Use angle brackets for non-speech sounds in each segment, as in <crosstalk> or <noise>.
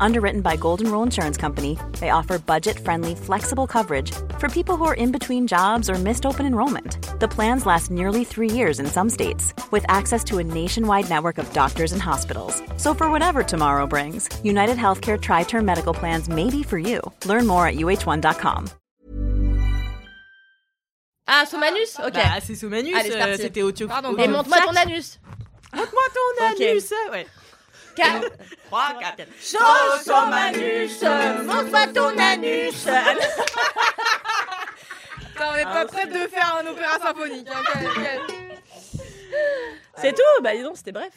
Underwritten by Golden Rule Insurance Company, they offer budget friendly, flexible coverage for people who are in between jobs or missed open enrollment. The plans last nearly three years in some states, with access to a nationwide network of doctors and hospitals. So, for whatever tomorrow brings, United Healthcare Tri Term Medical Plans may be for you. Learn more at uh1.com. Ah, Somanus Ok. Bah, c'est Somanus, Allez, c'est euh, parti. c'était au Tio. Pardon, au- et montre-moi ton anus. Montre-moi ton Ok. anus. Ouais. 4, 3, 4. Chose son anus, montre-moi ton anus. <laughs> on n'est pas prête de faire un opéra symphonique. hein, quel- quel- C'est tout Bah dis donc, c'était bref.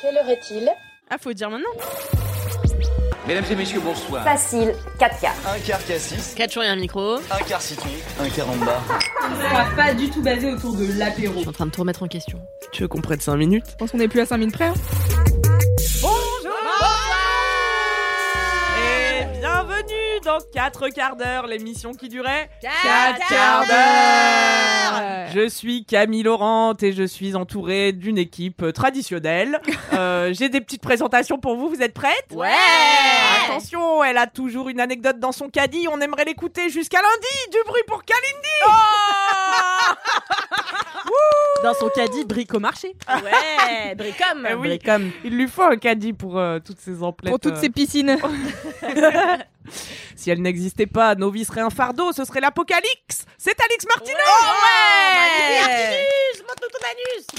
Quelle heure est-il? Ah, faut dire maintenant. Mesdames et messieurs, bonsoir. Facile, 4 quarts. Un quart cassis, 4 jours et un micro. un quart citron, un quart en bas. On va pas du tout basé autour de l'apéro. Je suis en train de tout remettre en question. Tu veux qu'on prenne 5 minutes? Je pense qu'on est plus à 5 minutes près. hein. Dans 4 quarts d'heure, l'émission qui durait 4 quarts d'heure. Je suis Camille Laurent et je suis entourée d'une équipe euh, traditionnelle. <laughs> Euh, J'ai des petites présentations pour vous, vous êtes prêtes? Ouais Attention, elle a toujours une anecdote dans son caddie, on aimerait l'écouter jusqu'à lundi. Du bruit pour Kalindi <laughs> Dans son caddie, brique au marché. Ouais <laughs> Bricom Eh oui. Bricom. Il lui faut un caddie pour euh, toutes ces emplettes. Pour toutes euh. ces piscines. Si elle n'existait pas, nos vies seraient un fardeau, ce serait l'apocalypse. C'est Alix Martineau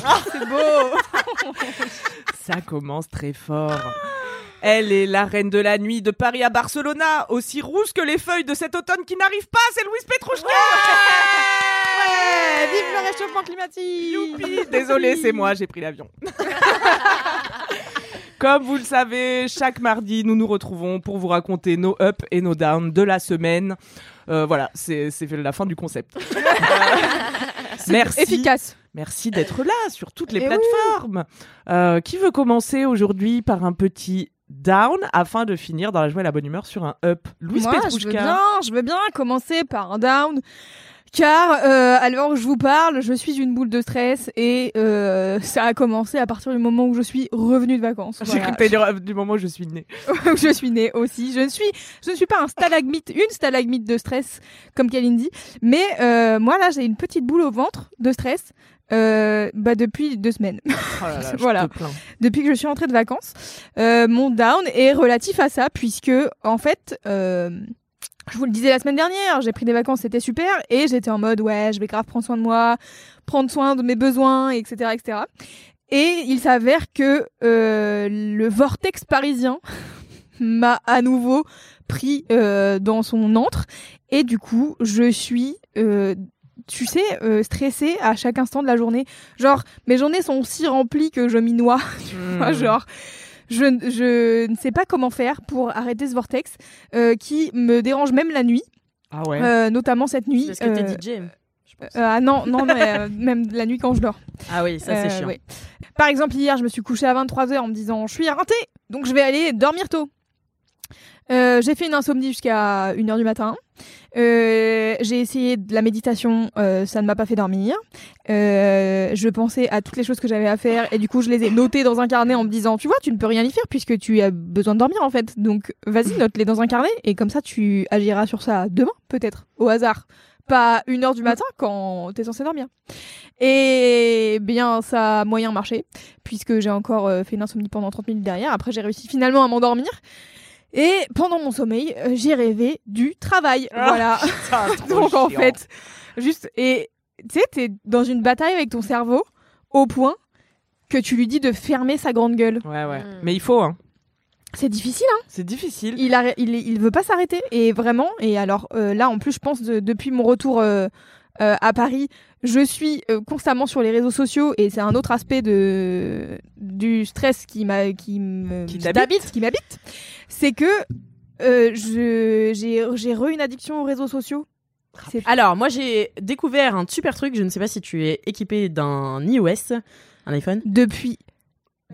<laughs> C'est beau. <laughs> Ça commence très fort. Elle est la reine de la nuit de Paris à Barcelona, aussi rouge que les feuilles de cet automne qui n'arrive pas, c'est Louise Petrouchka Ouais, vive le réchauffement climatique. Youpi Désolé, c'est moi, j'ai pris l'avion. <laughs> Comme vous le savez, chaque mardi, nous nous retrouvons pour vous raconter nos ups et nos downs de la semaine. Euh, voilà, c'est la fin du concept. <laughs> Euh, merci. Efficace. Merci d'être là sur toutes les Eh oui. plateformes. Euh, qui veut commencer aujourd'hui par un petit down afin de finir dans la joie et la bonne humeur sur un up? Louise Moi, je veux Petrouchka. bien, je veux bien commencer par un down. Car euh, où je vous parle, je suis une boule de stress et euh, ça a commencé à partir du moment où je suis revenue de vacances. J'ai Voilà. cru que du moment où je suis née. <laughs> je suis née aussi. Je ne suis, je ne suis pas un stalagmite, une stalagmite de stress comme Kalindi, mais euh, moi là j'ai une petite boule au ventre de stress. Euh, bah depuis deux semaines, Oh là là, je <laughs> Voilà. depuis que je suis rentrée de vacances, euh, mon down est relatif à ça puisque en fait, euh, je vous le disais la semaine dernière, j'ai pris des vacances, c'était super et j'étais en mode ouais, je vais grave prendre soin de moi, prendre soin de mes besoins, etc., etc. Et il s'avère que euh, le vortex parisien <laughs> m'a à nouveau pris euh, dans son antre et du coup je suis euh, tu sais euh, stressée à chaque instant de la journée genre mes journées sont si remplies que je m'y noie <laughs> tu vois, Hmm. genre je, je ne sais pas comment faire pour arrêter ce vortex euh, qui me dérange même la nuit Ah ouais. euh, notamment cette nuit Parce que t'es euh, DJ. je pense. euh, ah non non mais, euh, <laughs> même la nuit quand je dors Ah oui, ça c'est euh, chiant. ouais. Par exemple, hier, je me suis couchée à 23h en me disant je suis éreintée, donc je vais aller dormir tôt. Euh, j'ai fait une insomnie jusqu'à 1h du matin. Euh, j'ai essayé de la méditation, euh, ça ne m'a pas fait dormir. Euh, je pensais à toutes les choses que j'avais à faire et du coup je les ai notées dans un carnet en me disant tu vois tu ne peux rien y faire puisque tu as besoin de dormir en fait. Donc vas-y <clears throat> note-les dans un carnet et comme ça tu agiras sur ça demain peut-être au hasard. Pas une heure du matin quand t'es censé dormir. Et bien ça a moyen marché puisque j'ai encore euh, fait une insomnie pendant 30 minutes derrière. Après j'ai réussi finalement à m'endormir et pendant mon sommeil euh, j'ai rêvé du travail Ah, voilà <laughs> Putain, <laughs> trop donc en chiant. fait, juste et tu sais, t'es dans une bataille avec ton cerveau au point que tu lui dis de fermer sa grande gueule. Ouais, ouais. Hmm. Mais il faut, hein. C'est difficile, hein C'est difficile. il, arrête- il, il veut pas s'arrêter et vraiment. Et alors euh, là, en plus, je pense de- depuis mon retour euh, euh, à Paris, je suis euh, constamment sur les réseaux sociaux et c'est un autre aspect de du stress qui m'a qui me Qui t'habite. qui m'habite. C'est que euh, je j'ai j'ai re une addiction aux réseaux sociaux. Alors, moi j'ai découvert un super truc. Je ne sais pas si tu es équipé d'un iOS, un iPhone. depuis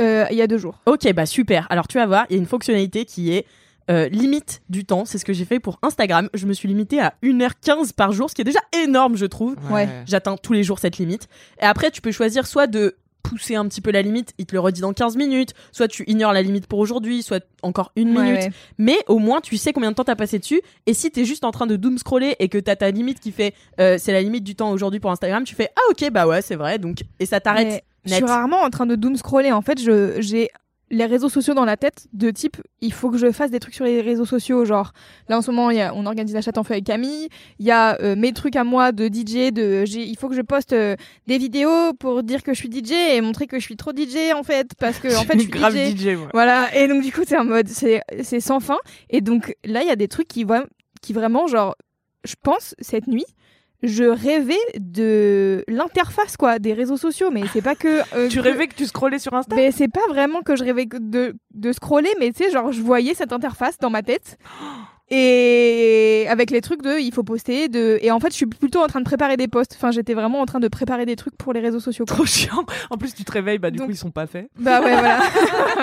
euh, il y a deux jours. Ok, bah super. Alors tu vas voir, il y a une fonctionnalité qui est euh, limite du temps. C'est ce que j'ai fait pour Instagram. Je me suis limitée à 1h15 par jour, ce qui est déjà énorme, je trouve. Ouais. J'atteins tous les jours cette limite. Et après, tu peux choisir soit de pousser un petit peu la limite, il te le redit dans 15 minutes, soit tu ignores la limite pour aujourd'hui, soit encore une minute. ouais. Mais au moins, tu sais combien de temps t'as passé dessus. Et si t'es juste en train de doom scroller et que t'as ta limite qui fait euh, c'est la limite du temps aujourd'hui pour Instagram, tu fais ah ok bah ouais c'est vrai donc et ça t'arrête Je suis rarement en train de doom scroller. En fait, je j'ai les réseaux sociaux dans la tête de type il faut que je fasse des trucs sur les réseaux sociaux genre là en ce moment y a, on organise la chatte en feu avec Camille il y a euh, mes trucs à moi de DJ de il faut que je poste euh, des vidéos pour dire que je suis DJ et montrer que je suis trop DJ en fait parce que en fait je suis grave DJ. DJ. moi. Voilà, et donc du coup, c'est en mode, c'est c'est sans fin. Et donc là, il y a des trucs qui, qui vraiment, genre, je pense, cette nuit, je rêvais de l'interface, quoi, des réseaux sociaux. Mais c'est pas que. euh, <laughs> Tu rêvais que tu scrollais sur Insta? Mais c'est pas vraiment que je rêvais de, de scroller, mais tu sais, genre, je voyais cette interface dans ma tête. Et avec les trucs de il faut poster de et en fait je suis plutôt en train de préparer des posts enfin j'étais vraiment en train de préparer des trucs pour les réseaux sociaux quoi. Trop chiant. En plus, tu te réveilles, bah du Donc- coup, ils sont pas faits. bah ouais voilà <laughs>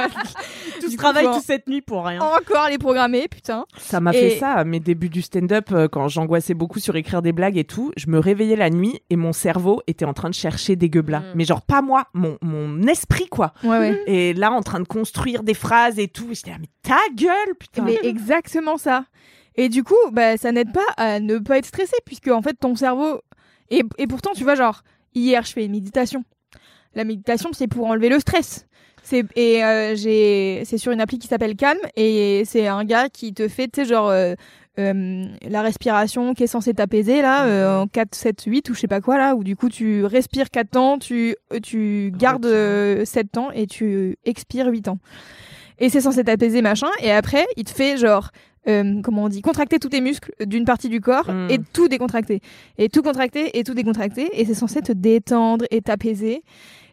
<laughs> Tout ce Du coup, travail faut toute cette nuit pour rien. encore les programmer putain Ça m'a Et- fait ça à mes débuts du stand-up euh, quand j'angoissais beaucoup sur écrire des blagues et tout. Je me réveillais la nuit et mon cerveau était en train de chercher des gueublas. Mm. Mais genre pas moi, mon, mon esprit quoi. ouais ouais Et là en train de construire des phrases et tout. J'étais là, mais ta gueule putain. Mais exactement ça. Et du coup, bah, ça n'aide pas à ne pas être stressé, puisque en fait, ton cerveau. Et, et pourtant, tu vois, genre, hier, je fais une méditation. La méditation, c'est pour enlever le stress. C'est et euh, j'ai c'est sur une appli qui s'appelle Calm et c'est un gars qui te fait tu sais genre euh, euh, la respiration qui est censée t'apaiser là euh, en 4 7 8 ou je sais pas quoi là où du coup tu respires 4 temps, tu euh, tu gardes euh, 7 temps et tu expires 8 temps. Et c'est censé t'apaiser machin et après, il te fait genre euh, comment on dit, contracter tous tes muscles d'une partie du corps Mm. et tout décontracter. Et tout contracter et tout décontracter. Et c'est censé te détendre et t'apaiser.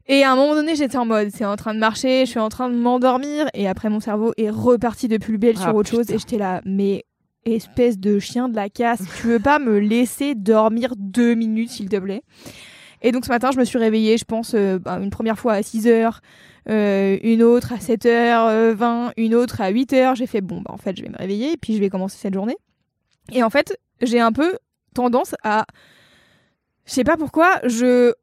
Et à un moment donné, j'étais en mode, c'est en train de marcher, je suis en train de m'endormir. Et après, mon cerveau est reparti de plus belle Ah, sur autre chose. Et j'étais là, mais espèce de chien de la casse, tu veux pas me laisser dormir deux minutes, s'il te plaît? Et donc ce matin, je me suis réveillée, je pense, euh, bah, une première fois à 6 heures, euh, une autre à 7h20, une autre à 8h. J'ai fait, bon, bah, en fait, je vais me réveiller et puis je vais commencer cette journée. Et en fait, j'ai un peu tendance à. Je sais pas pourquoi, je.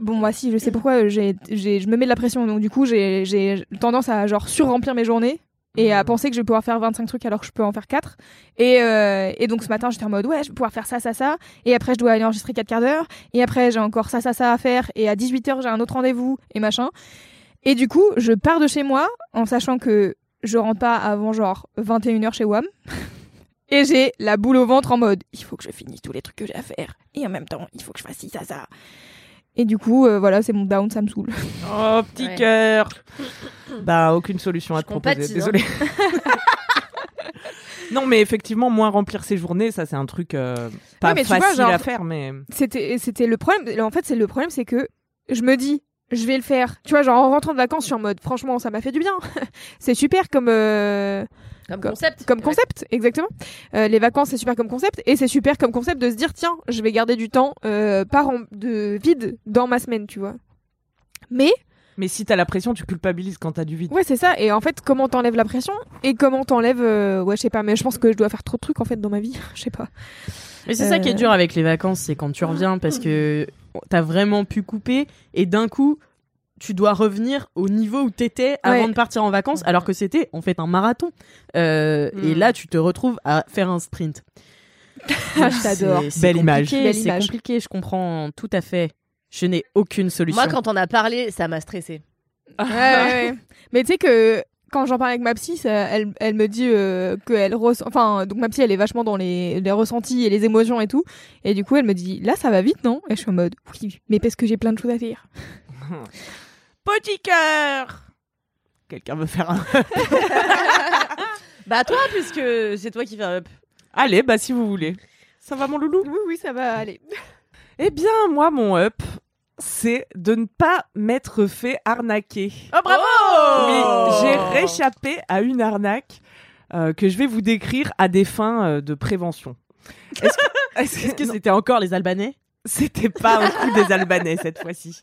Bon, moi, si, je sais pourquoi, j'ai, j'ai, je me mets de la pression. Donc, du coup, j'ai, j'ai tendance à, genre, surremplir mes journées et à Mhm. penser que je vais pouvoir faire 25 trucs alors que je peux en faire 4. Et, euh, et donc, ce matin, j'étais en mode, ouais, je vais pouvoir faire ça, ça, ça. Et après, je dois aller enregistrer 4 quarts d'heure. Et après, j'ai encore ça, ça, ça à faire. Et à 18h, j'ai un autre rendez-vous et machin. Et du coup, je pars de chez moi en sachant que je rentre pas avant genre 21h chez WAM. <laughs> Et j'ai la boule au ventre en mode il faut que je finisse tous les trucs que j'ai à faire. Et en même temps, il faut que je fasse ci, ça, ça. Et du coup, euh, voilà, c'est mon down, ça me saoule. <laughs> Oh petit Ouais. cœur. <coughs> bah aucune solution à Je te proposer. compatis, hein. Désolée. <laughs> non mais effectivement moins remplir ses journées, ça c'est un truc euh, pas Ouais, mais tu vois, facile genre- à faire mais. C'était, c'était le problème. En fait, c'est le problème, c'est que je me dis je vais le faire. Tu vois, genre en rentrant de vacances, je suis en mode franchement, ça m'a fait du bien. <laughs> c'est super comme. euh, Comme Comme- concept. Comme concept, exactement. Euh, les vacances, c'est super comme concept. Et c'est super comme concept de se dire, tiens, je vais garder du temps euh, par de vide dans ma semaine, tu vois. Mais, Mais si t'as la pression, tu culpabilises quand t'as du vide. ouais, c'est ça. Et en fait, comment t'enlèves la pression Et comment t'enlèves... euh, ouais, je sais pas, mais je pense que je dois faire trop de trucs, en fait, dans ma vie. <laughs> Je sais pas. Mais c'est ça qui est dur avec les vacances, c'est quand tu reviens parce que t'as vraiment pu couper et d'un coup tu dois revenir au niveau où t'étais avant Ouais. de partir en vacances, alors que c'était en fait un marathon. Euh, Et Mm. là, tu te retrouves à faire un sprint. <laughs> Ah, je t'adore. C'est- c'est Belle image. C'est compliqué, je comprends tout à fait. Je n'ai aucune solution. Moi, quand on a parlé, ça m'a stressé. <laughs> Ouais, ouais, ouais. Mais tu sais que quand j'en parle avec ma psy, ça- elle, elle me dit euh, qu'elle ressent. Enfin, donc ma psy, elle est vachement dans les, les ressentis et les émotions et tout. Et du coup, elle me dit là, ça va vite, non? Et je suis en mode oui, mais parce que j'ai plein de choses à faire. <laughs> Petit cœur. Quelqu'un veut faire un. <laughs> <laughs> Bah, toi, puisque c'est toi qui fais un up. Allez, bah si vous voulez. Ça va mon loulou? Oui, oui, ça va aller. Eh bien, moi, mon up, c'est de ne pas m'être fait arnaquer. Oh, bravo Oui, j'ai réchappé à une arnaque euh, que je vais vous décrire à des fins euh, de prévention. Est-ce que <laughs> est-ce que- Est-ce que non, c'était encore les Albanais? C'était pas un coup des Albanais cette fois-ci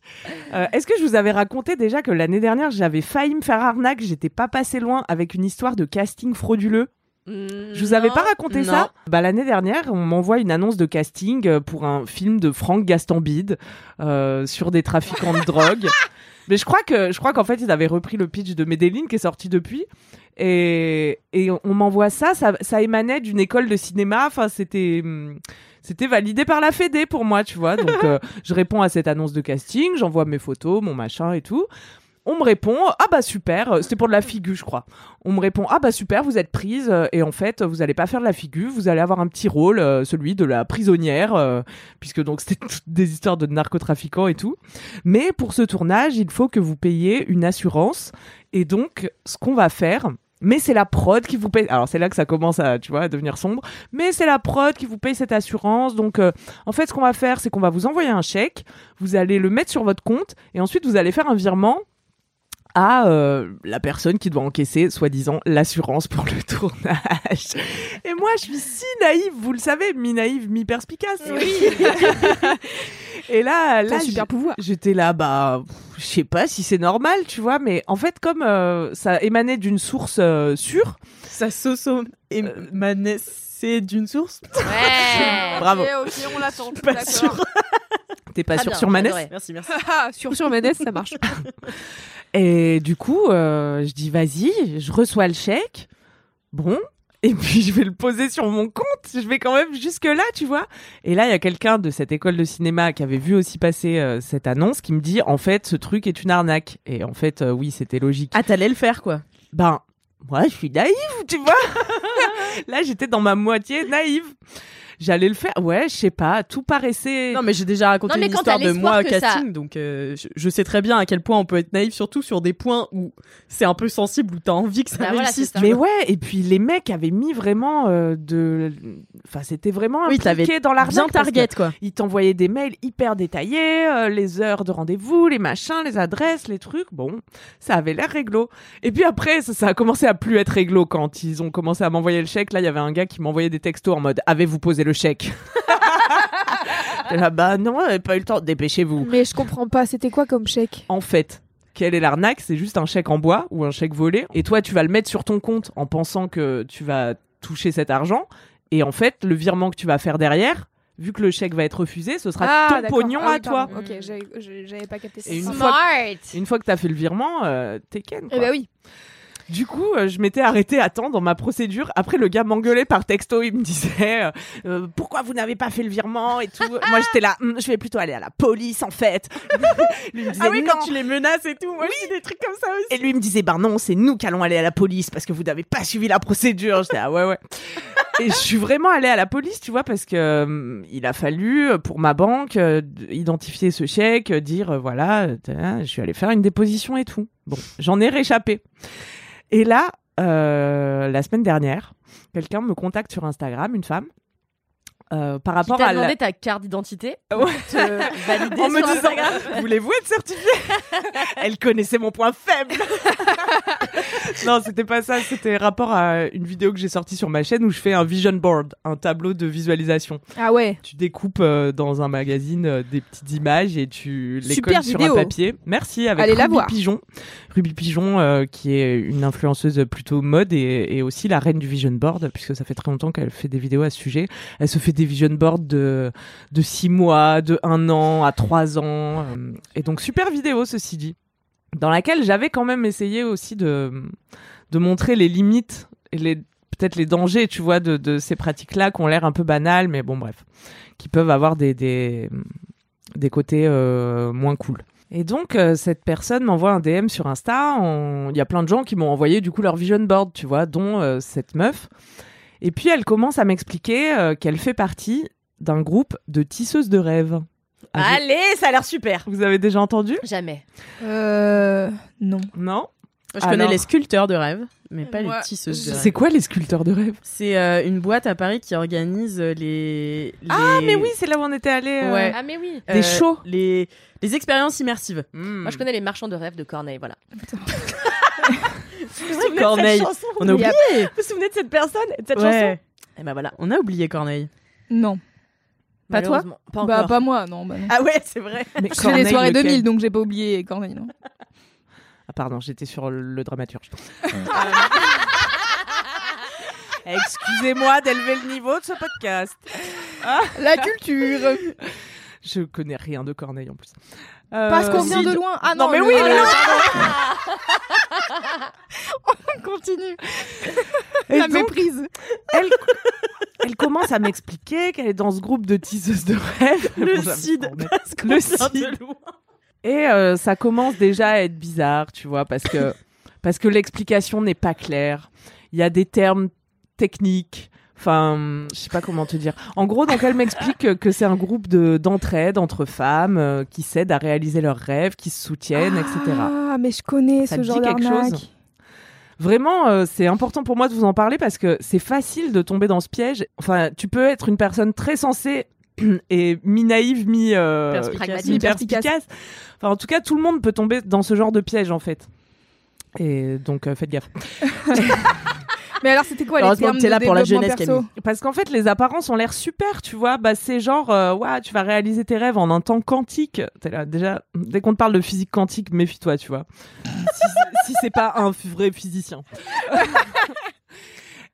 Euh, Est-ce que je vous avais raconté déjà que l'année dernière j'avais failli me faire arnaque J'étais pas passé loin avec une histoire de casting frauduleux? Je vous avais pas raconté non. ça Bah l'année dernière, on m'envoie une annonce de casting euh, pour un film de Franck Gastambide euh, sur des trafiquants de drogue. Mais je crois que je crois qu'en fait ils avaient repris le pitch de Medellin qui est sorti depuis et, et on m'envoie ça, ça, ça émanait d'une école de cinéma. Enfin c'était hum, c'était validé par la Fédé pour moi, tu vois. Donc <laughs> euh, je réponds à cette annonce de casting, j'envoie mes photos, mon machin et tout. On me répond ah bah super, euh, c'était pour de la figure je crois. On me répond ah bah super, vous êtes prise euh, et en fait vous allez pas faire de la figure, vous allez avoir un petit rôle, euh, celui de la prisonnière, puisque donc <laughs> c'était toutes des histoires de narcotrafiquants et tout. Mais pour ce tournage, il faut que vous payiez une assurance et donc ce qu'on va faire. Mais c'est la prod qui vous paye. Alors c'est là que ça commence à, tu vois, à devenir sombre. Mais c'est la prod qui vous paye cette assurance. Donc en fait, ce qu'on va faire, c'est qu'on va vous envoyer un chèque. Vous allez le mettre sur votre compte et ensuite vous allez faire un virement à euh, la personne qui doit encaisser, soi-disant, l'assurance pour le <laughs> tournage. Et moi, je suis si naïve, vous le savez, mi-naïve, mi-perspicace. <laughs> Et là, là, super pouvoir. J'étais là, bah, je sais pas si c'est normal, tu vois, mais en fait, comme euh, ça émanait d'une source euh, sûre, Ça soso émanait d'une source? Ouais. <laughs> Bravo. Ok, ok, on l'attend. Pas sûr. t'es pas Très sûr bien, sur Manès? Merci, merci. Ah, sur sur Manès, ça marche. Et du coup, euh, je dis vas-y, je reçois le chèque. Bon. <laughs> Et puis je vais le poser sur mon compte. Je vais quand même jusque là, tu vois. Et là, il y a quelqu'un de cette école de cinéma qui avait vu aussi passer euh, cette annonce qui me dit en fait, ce truc est une arnaque. Et en fait, euh, oui, c'était logique. Ah, t'allais le faire, quoi. Ben, moi, je suis naïve, tu vois. <laughs> là, j'étais dans ma moitié naïve. J'allais le faire. Ouais, je sais pas. Tout paraissait. Non, mais j'ai déjà raconté Non, une histoire de moi au ça- casting, donc euh, je, je sais très bien à quel point on peut être naïf, surtout sur des points où c'est un peu sensible, où t'as envie que ça Bah réussisse. Mais ouais, et puis les mecs avaient mis vraiment euh, de. Enfin, c'était vraiment Oui, t'avais impliqué dans l'arnaque. bien target, quoi. Ils t'envoyaient des mails hyper détaillés, euh, les heures de rendez-vous, les machins, les adresses, les trucs. Bon, ça avait l'air réglo. Et puis après, ça, ça a commencé à plus être réglo quand ils ont commencé à m'envoyer le chèque. Là, il y avait un gars qui m'envoyait des textos en mode Avez-vous posé le chèque <laughs> J'étais là, bah non, on n'avait pas eu le temps. Dépêchez-vous. Mais je comprends pas, c'était quoi comme chèque? En fait, quelle est l'arnaque? C'est juste un chèque en bois ou un chèque volé. Et toi, tu vas le mettre sur ton compte en pensant que tu vas toucher cet argent. Et en fait, le virement que tu vas faire derrière, vu que le chèque va être refusé, ce sera ton d'accord. pognon Ah oui, à toi. pardon. Ok, j'avais pas capté ça. Et une fois Smart. Une fois que tu as fait le virement, euh, t'es ken. Eh quoi. bah oui. Du coup, euh, je m'étais arrêtée à temps dans ma procédure. Après, le gars m'engueulait par texto. Il me disait euh, Euh, Pourquoi vous n'avez pas fait le virement et tout. Moi, j'étais là Hum, Je vais plutôt aller à la police, en fait. <laughs> Lui me disait Ah oui, quand tu les menaces et tout. Moi, dis des trucs comme ça aussi. Et lui me disait, ben non, c'est nous qui allons aller à la police parce que vous n'avez pas suivi la procédure. J'étais, ah ouais, ouais. Et je suis vraiment allée à la police, tu vois, parce que euh, il a fallu, euh, pour ma banque, identifier ce chèque, dire, voilà, tiens, je suis allée faire une déposition et tout. Bon, j'en ai réchappé. Et là, euh, la semaine dernière, quelqu'un me contacte sur Instagram, une femme, euh, par Qui rapport t'a à la... demandé ta carte d'identité Ouais. pour te valider en me sur disant Instagram voulez-vous être certifié Elle connaissait mon point faible. <laughs> non, c'était pas ça, c'était rapport à une vidéo que j'ai sortie sur ma chaîne où je fais un vision board, un tableau de visualisation. Ah ouais. Tu découpes euh, dans un magazine euh, des petites images et tu les Super colles sur un papier. Merci avec Allez la voir. Pigeon. Ruby Pigeon euh, qui est une influenceuse plutôt mode et, aussi la reine du vision board puisque ça fait très longtemps qu'elle fait des vidéos à ce sujet. Elle se fait des vision boards de de six mois, de un an à trois ans euh, et donc super vidéo ceci dit dans laquelle j'avais quand même essayé aussi de montrer les limites et peut-être les dangers, tu vois, de, ces pratiques-là qui ont l'air un peu banales, mais bon, bref, qui peuvent avoir des côtés euh, moins cool. Et donc, euh, cette personne m'envoie un DM sur Insta. Il y a plein de gens qui m'ont envoyé, du coup, leur vision board, tu vois, dont euh, cette meuf. Et puis, elle commence à m'expliquer euh, qu'elle fait partie d'un groupe de tisseuses de rêves. Ah, Allez, ça a l'air super. Vous avez déjà entendu? Jamais. Euh. Non. Non? Je connais les sculpteurs de rêve, mais pas Moi, les tisseuses de rêve. C'est quoi les sculpteurs de rêves C'est euh, une boîte à Paris qui organise euh, les, Ah, mais oui, c'est là où on était allé. Ouais. Ah mais oui. Des shows. les, les expériences immersives. Hmm. Moi je connais les marchands de rêves de Corneille, voilà. <laughs> Corneille. On a Il y a- oublié. Vous vous souvenez de cette personne de cette Ouais. chanson? Et ben voilà, on a oublié Corneille. Non. Pas toi? Pas Bah pas moi, non. Bah, non. Ah ouais, c'est vrai. Mais Je fais Corneille, les soirées lequel? 2000, donc j'ai pas oublié Corneille. Non. Ah pardon, j'étais sur le dramaturge. Excusez-moi d'élever le niveau de ce podcast. La culture. Je connais rien de Corneille en plus. Parce qu'on Euh, vient si. de loin. Ah non, Non, mais le- oui, ah, mais non, pardon. <laughs> On continue. Et La donc, méprise. elle, elle commence à m'expliquer qu'elle est dans ce groupe de tisseuses de rêves. Le Bon, CID. semble- parce qu'on Le vient de CID. loin. Et euh, ça commence déjà à être bizarre, tu vois, parce que, <laughs> parce que l'explication n'est pas claire. Il y a des termes techniques. Enfin, je sais pas comment te dire. En gros, donc elle m'explique que, c'est un groupe de d'entraide entre femmes euh, qui s'aident à réaliser leurs rêves, qui se soutiennent, etc. Ah, mais je connais Ça ce te genre dit quelque chose? Vraiment, euh, c'est important pour moi de vous en parler parce que c'est facile de tomber dans ce piège. Enfin, tu peux être une personne très sensée <clears throat> et mi-naïve, mi, euh, Perspicace. mi-perspicace. Enfin, en tout cas, tout le monde peut tomber dans ce genre de piège, en fait. Et donc, euh, faites gaffe. <laughs> Mais alors, c'était quoi les termes de là pour la jeunesse, perso Camille. Parce qu'en fait, les apparences ont l'air super, tu vois. Bah, c'est genre, euh, ouais, tu vas réaliser tes rêves en un temps quantique. T'es là, déjà, dès qu'on te parle de physique quantique, méfie-toi, tu vois. si si c'est pas un vrai physicien. <laughs>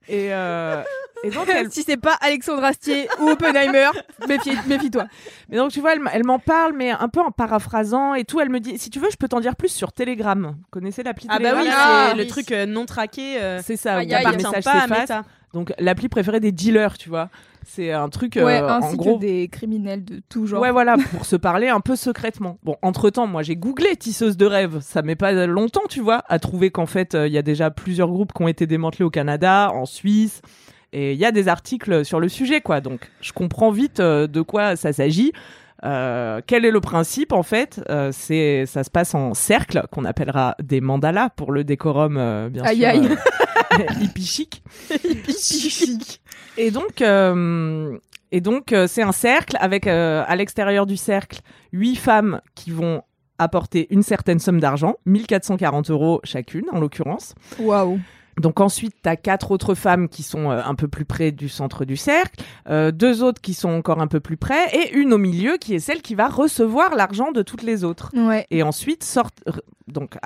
et, euh, et donc, <laughs> elle, Si c'est pas Alexandre Astier ou Oppenheimer, <laughs> méfie- méfie-toi. mais donc, tu vois, elle, m'en parle, mais un peu en paraphrasant et tout. Elle me dit, si tu veux, je peux t'en dire plus sur Telegram. Vous connaissez l'appli Ah bah Telegram oui, Ah, c'est le truc euh, non traqué. euh, C'est ça, où aïe. le appartient message pas à s'efface. Donc, l'appli préférée des dealers, tu vois. C'est un truc, euh, Ouais, en ainsi gros. que des criminels de tout genre. Ouais, voilà, pour <laughs> se parler un peu secrètement. Bon, entre-temps, moi, j'ai googlé tisseuse de rêve. Ça met pas longtemps, tu vois, à trouver qu'en fait, euh, il y a déjà plusieurs groupes qui ont été démantelés au Canada, en Suisse. Et il y a des articles sur le sujet, quoi. Donc, je comprends vite euh, de quoi ça s'agit. Euh, quel est le principe en fait? Euh, C'est ça se passe en cercle qu'on appellera des mandalas pour le décorum euh, bien Aïe, sûr aïe. <laughs> hippie chic. Et donc, et donc c'est un cercle avec à l'extérieur du cercle huit femmes qui vont apporter une certaine somme d'argent, 1440 euros chacune en l'occurrence. Waouh. Donc ensuite, tu as quatre autres femmes qui sont euh, un peu plus près du centre du cercle, euh, deux autres qui sont encore un peu plus près, et une au milieu qui est celle qui va recevoir l'argent de toutes les autres. Ouais. Et ensuite, sort, donc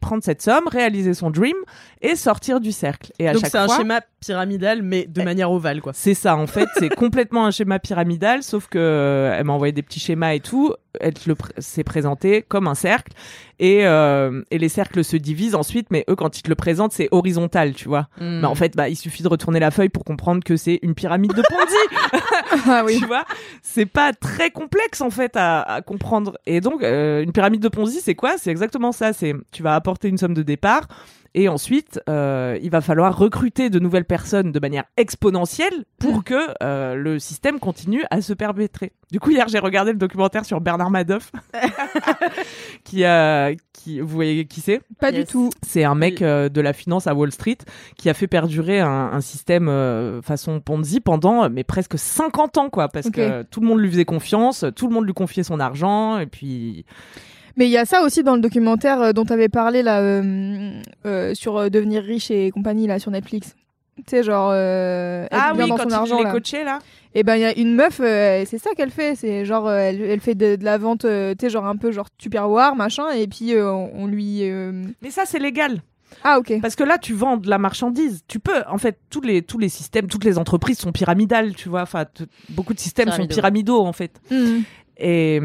prendre cette somme, réaliser son dream et sortir du cercle. Et à Donc c'est un schéma pyramidal, mais de Eh. manière ovale, quoi. c'est ça, en fait, <laughs> c'est complètement un schéma pyramidal, sauf que euh, elle m'a envoyé des petits schémas et tout. Elle s'est présenté comme un cercle, et, euh, et les cercles se divisent ensuite, mais eux, quand ils te le présentent, c'est horizontal, tu vois. Hmm. Mais en fait, bah, il suffit de retourner la feuille pour comprendre que c'est une pyramide de Ponzi. <laughs> Ah oui. tu vois c'est pas très complexe en fait à, à comprendre et donc euh, une pyramide de Ponzi c'est quoi? C'est exactement ça c'est tu vas apporter une somme de départ et ensuite euh, il va falloir recruter de nouvelles personnes de manière exponentielle pour que euh, le système continue à se perpétrer. Du coup hier j'ai regardé le documentaire sur Bernard Madoff <laughs> qui a qui vous voyez qui c'est? Pas Yes. du tout. c'est un mec euh, de la finance à Wall Street qui a fait perdurer un, un système euh, façon Ponzi pendant euh, mais presque 50 ans quoi parce que tout le monde lui faisait confiance, tout le monde lui confiait son argent et puis Mais il y a ça aussi dans le documentaire euh, dont tu avais parlé là euh, euh, sur euh, devenir riche et compagnie là sur Netflix. Tu sais genre euh, être bien dans son argent il là. est coaché là. Et ben il y a une meuf, euh, c'est ça qu'elle fait, c'est genre euh, elle, elle fait de, de la vente, euh, tu sais genre un peu genre tupperware machin, et puis euh, on, on lui. euh, Mais ça c'est légal Ah ok. parce que là tu vends de la marchandise. Tu peux en fait tous les tous les systèmes, toutes les entreprises sont pyramidales, tu vois. Enfin beaucoup de systèmes sont Pyramidaux. en fait. Mhm. Et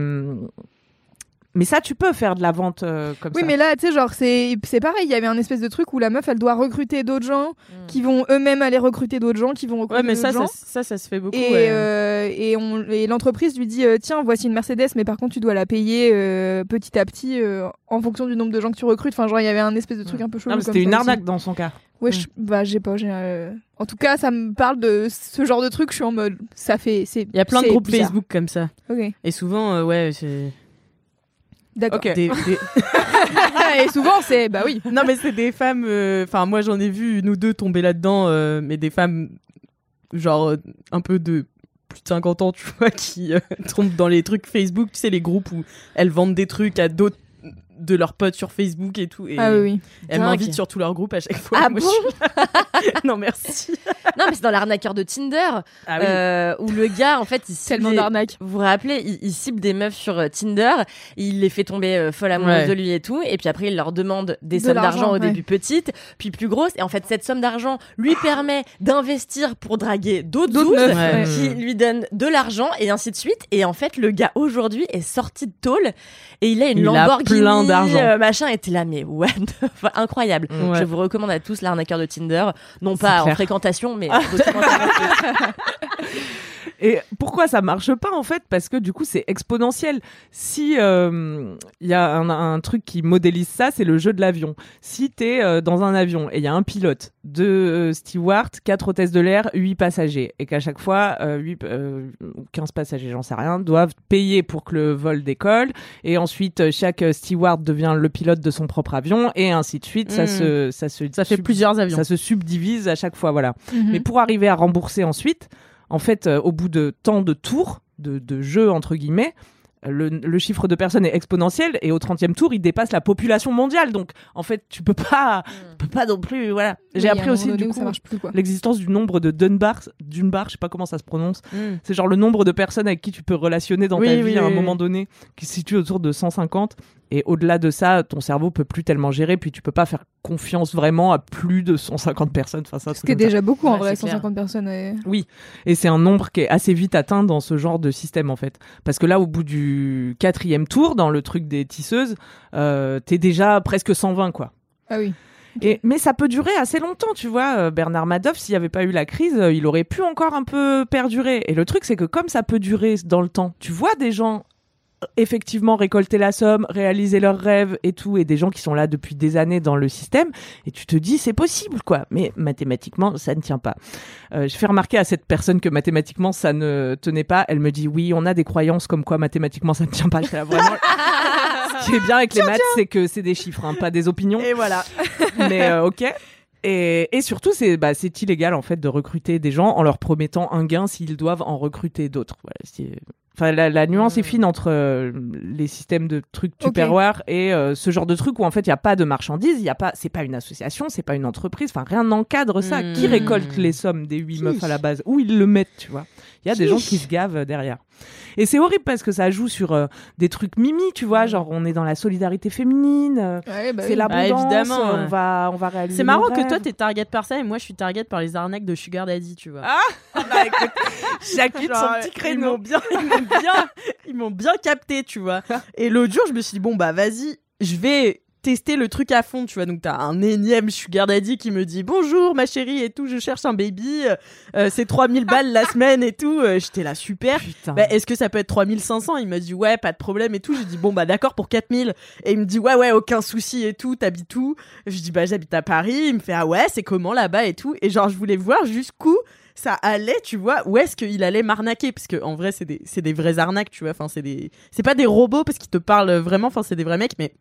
mais ça tu peux faire de la vente euh, comme Oui ça. mais là tu sais genre c'est c'est pareil, il y avait un espèce de truc où la meuf elle doit recruter d'autres gens qui vont eux-mêmes aller recruter d'autres gens qui vont recruter Ouais, mais ça, d'autres ça, ça, ça se fait beaucoup. Et, ouais. euh, et, on, et l'entreprise lui dit euh, tiens voici une Mercedes mais par contre tu dois la payer euh, petit à petit euh, en fonction du nombre de gens que tu recrutes enfin genre il y avait un espèce de truc un peu chelou Non, mais comme c'était une ça aussi. arnaque dans son cas. ouais je, bah j'ai pas j'ai, euh, en tout cas ça me parle de ce genre de truc je suis en mode ça fait Il y a plein de groupes bizarre. Facebook comme ça. ok Et souvent, euh, ouais, c'est. D'accord Ok. Des, des- <laughs> et souvent c'est bah oui non, mais c'est des femmes. euh, Enfin, moi, j'en ai vu une ou deux tomber là-dedans, euh, mais des femmes, genre, euh, un peu de plus de 50 ans, tu vois, <laughs> qui euh, tombent dans les trucs Facebook, tu sais, les groupes où elles vendent des trucs à d'autres de leurs potes sur Facebook et tout. Et Ah oui, oui. elles Dingue. m'invitent sur tous leurs groupes à chaque fois. Ah Moi, bon je suis- <laughs> Non, merci. Non, mais c'est dans l'arnaqueur de Tinder Ah oui. euh, où le gars, en fait, il cible Tellement d'arnaques. Vous vous rappelez, il, il cible des meufs sur euh, Tinder, il les fait tomber euh, folles amoureuses Ouais. de lui et tout, et puis après il leur demande des De sommes d'argent au ouais. début petites, puis plus grosses, et en fait cette somme d'argent lui permet d'investir pour draguer d'autres meufs, Ouais. qui lui donnent de l'argent et ainsi de suite. Et en fait le gars aujourd'hui est sorti de tôle et il a une Il a Lamborghini, plein d'argent. euh, machin, était là mais what, fuck, incroyable. Ouais. Je vous recommande à tous l'arnaqueur de Tinder, non pas en fréquentation, mais. <laughs> <laughs> Et pourquoi ça marche pas en fait? Parce que du coup c'est exponentiel. Si euh, il y a un, un truc qui modélise ça, c'est le jeu de l'avion. Si t'es euh, dans un avion et il y a un pilote, deux euh, stewards, quatre hôtesses de l'air, huit passagers, et qu'à chaque fois euh, huit, euh, ou 15 passagers, j'en sais rien, doivent payer pour que le vol décolle, et ensuite chaque steward devient le pilote de son propre avion, et ainsi de suite. Ça Mm. se ça se Ça fait plusieurs avions. ça se subdivise à chaque fois, voilà. Mhm. Mais pour arriver à rembourser ensuite, en fait, euh, au bout de tant de tours, de, de jeux entre guillemets, le, le chiffre de personnes est exponentiel et au 30e tour, il dépasse la population mondiale. Donc, en fait, tu peux pas, tu peux pas non plus. Voilà. J'ai Oui, appris aussi du coup l'existence du nombre de Dunbar, Dunbar, je sais pas comment ça se prononce. Mm. C'est genre le nombre de personnes avec qui tu peux relationner dans Oui, ta oui, vie à un oui, moment oui. donné, qui se situe autour de 150. Et au-delà de ça, ton cerveau peut plus tellement gérer, puis tu peux pas faire confiance vraiment à plus de 150 personnes. Enfin, ça, Ce qui est ça. déjà beaucoup en Ouais, vrai, c'est clair. 150 personnes. et- Et c'est un nombre qui est assez vite atteint dans ce genre de système en fait. Parce que là, au bout du quatrième tour, dans le truc des tisseuses, euh, t'es déjà presque 120 quoi. Ah oui. Et, mais ça peut durer assez longtemps, tu vois. Euh, Bernard Madoff, s'il n'y avait pas eu la crise, euh, il aurait pu encore un peu perdurer. Et le truc, c'est que comme ça peut durer dans le temps, tu vois des gens euh, effectivement récolter la somme, réaliser leurs rêves et tout, et des gens qui sont là depuis des années dans le système, et tu te dis c'est possible quoi. Mais mathématiquement, ça ne tient pas. Je fais remarquer à cette personne que mathématiquement ça ne tenait pas. Elle me dit oui, on a des croyances comme quoi mathématiquement ça ne tient pas. J'étais là, vraiment? <laughs> <laughs> Ce qui est bien avec les maths, c'est que c'est des chiffres, hein, pas des opinions Et voilà. <laughs> mais euh, ok. Et, et surtout, c'est bah, c'est illégal en fait de recruter des gens en leur promettant un gain s'ils doivent en recruter d'autres. Voilà, Enfin, la, la nuance est fine entre euh, les systèmes de trucs Tupperware et euh, ce genre de truc où en fait il y a pas de marchandises, il y a pas, c'est pas une association, c'est pas une entreprise, enfin rien n'encadre ça. Qui récolte les sommes des huit meufs à la base? Où ils le mettent, tu vois? Il y a des gens qui se gavent euh, derrière. Et c'est horrible parce que ça joue sur euh, des trucs mimi, tu vois, genre on est dans la solidarité féminine. euh, Ouais, bah c'est oui. l'abondance, évidemment, euh, ouais. on va, on va réaliser. C'est marrant que toi t'es target par ça et moi je suis target par les arnaques de Sugar Daddy, tu vois. <laughs> Bah, écoute, chacune Genre, son petit Ils créneau. m'ont bien, ils m'ont bien, ils m'ont bien capté, tu vois. <laughs> Et l'autre jour, je me suis dit bon bah vas-y, je vais tester le truc à fond, tu vois. Donc t'as un énième sugar daddy qui me dit bonjour ma chérie et tout, je cherche un baby, euh, c'est 3000 balles la semaine et tout. Euh, J'étais là super. Putain. Bah, est-ce que ça peut être 3500 Il m'a dit ouais, pas de problème et tout. J'ai dit bon bah d'accord pour 4000 et il me dit ouais ouais, aucun souci et tout, t'habites où? Je dis bah j'habite à Paris, il me fait ah ouais, c'est comment là-bas et tout? Et genre je voulais voir jusqu'où ça allait, tu vois, où est-ce qu'il allait m'arnaquer? Parce que en vrai c'est des c'est des vraies arnaques, tu vois, enfin c'est des c'est pas des robots parce qu'ils te parlent vraiment, enfin c'est des vrais mecs mais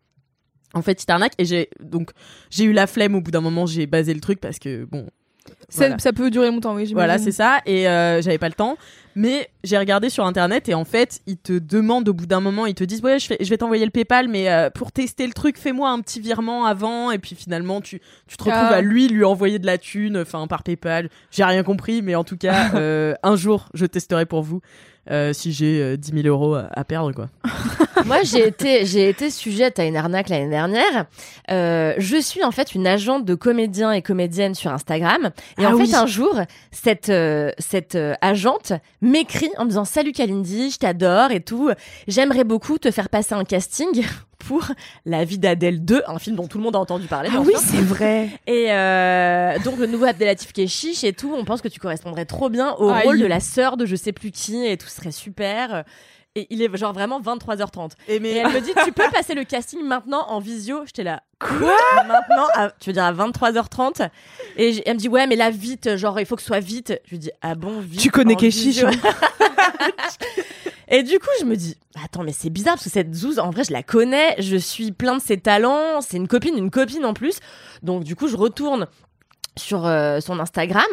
en fait, ils t'arnaquent et j'ai donc j'ai eu la flemme au bout d'un moment, j'ai basé le truc parce que bon Ça- voilà. Ça peut durer longtemps, oui. Voilà, c'est ça. Et euh, j'avais pas le temps. Mais j'ai regardé sur internet et en fait, ils te demandent au bout d'un moment, ils te disent ouais, je, fais- je vais t'envoyer le PayPal, mais euh, pour tester le truc, fais-moi un petit virement avant. Et puis finalement, tu, tu te retrouves Ah. à lui lui envoyer de la thune, enfin par PayPal. J'ai rien compris, mais en tout cas, <laughs> euh, un jour, je testerai pour vous. Euh, si j'ai euh, 10 000 euros à, à perdre, quoi. <laughs> Moi, j'ai été, j'ai été sujette à une arnaque l'année dernière. Euh, je suis en fait une agente de comédiens et comédiennes sur Instagram. Et Ah en fait, un jour, cette euh, cette agente m'écrit en me disant Salut Kalindi, je t'adore et tout. J'aimerais beaucoup te faire passer un casting pour La vie d'Adèle 2, un film dont tout le monde a entendu parler. Ah oui, c'est vrai. <laughs> Et euh, donc le nouveau Abdelatif chiche et tout, on pense que tu correspondrais trop bien au rôle de la sœur de je sais plus qui et tout serait super. Et il est genre vraiment 23h30. Et Et elle me dit tu peux passer le casting maintenant en visio? J'étais là quoi? Maintenant à- tu veux dire à 23h30 Et elle me dit ouais mais là vite genre il faut que ce soit vite. Je lui dis ah bon vite. Tu connais Keshish. <laughs> Et du coup, je me dis, attends, mais c'est bizarre parce que cette Zouz, en vrai, je la connais, je suis plein de ses talents, c'est une copine, une copine en plus. Donc, du coup, je retourne sur euh, son Instagram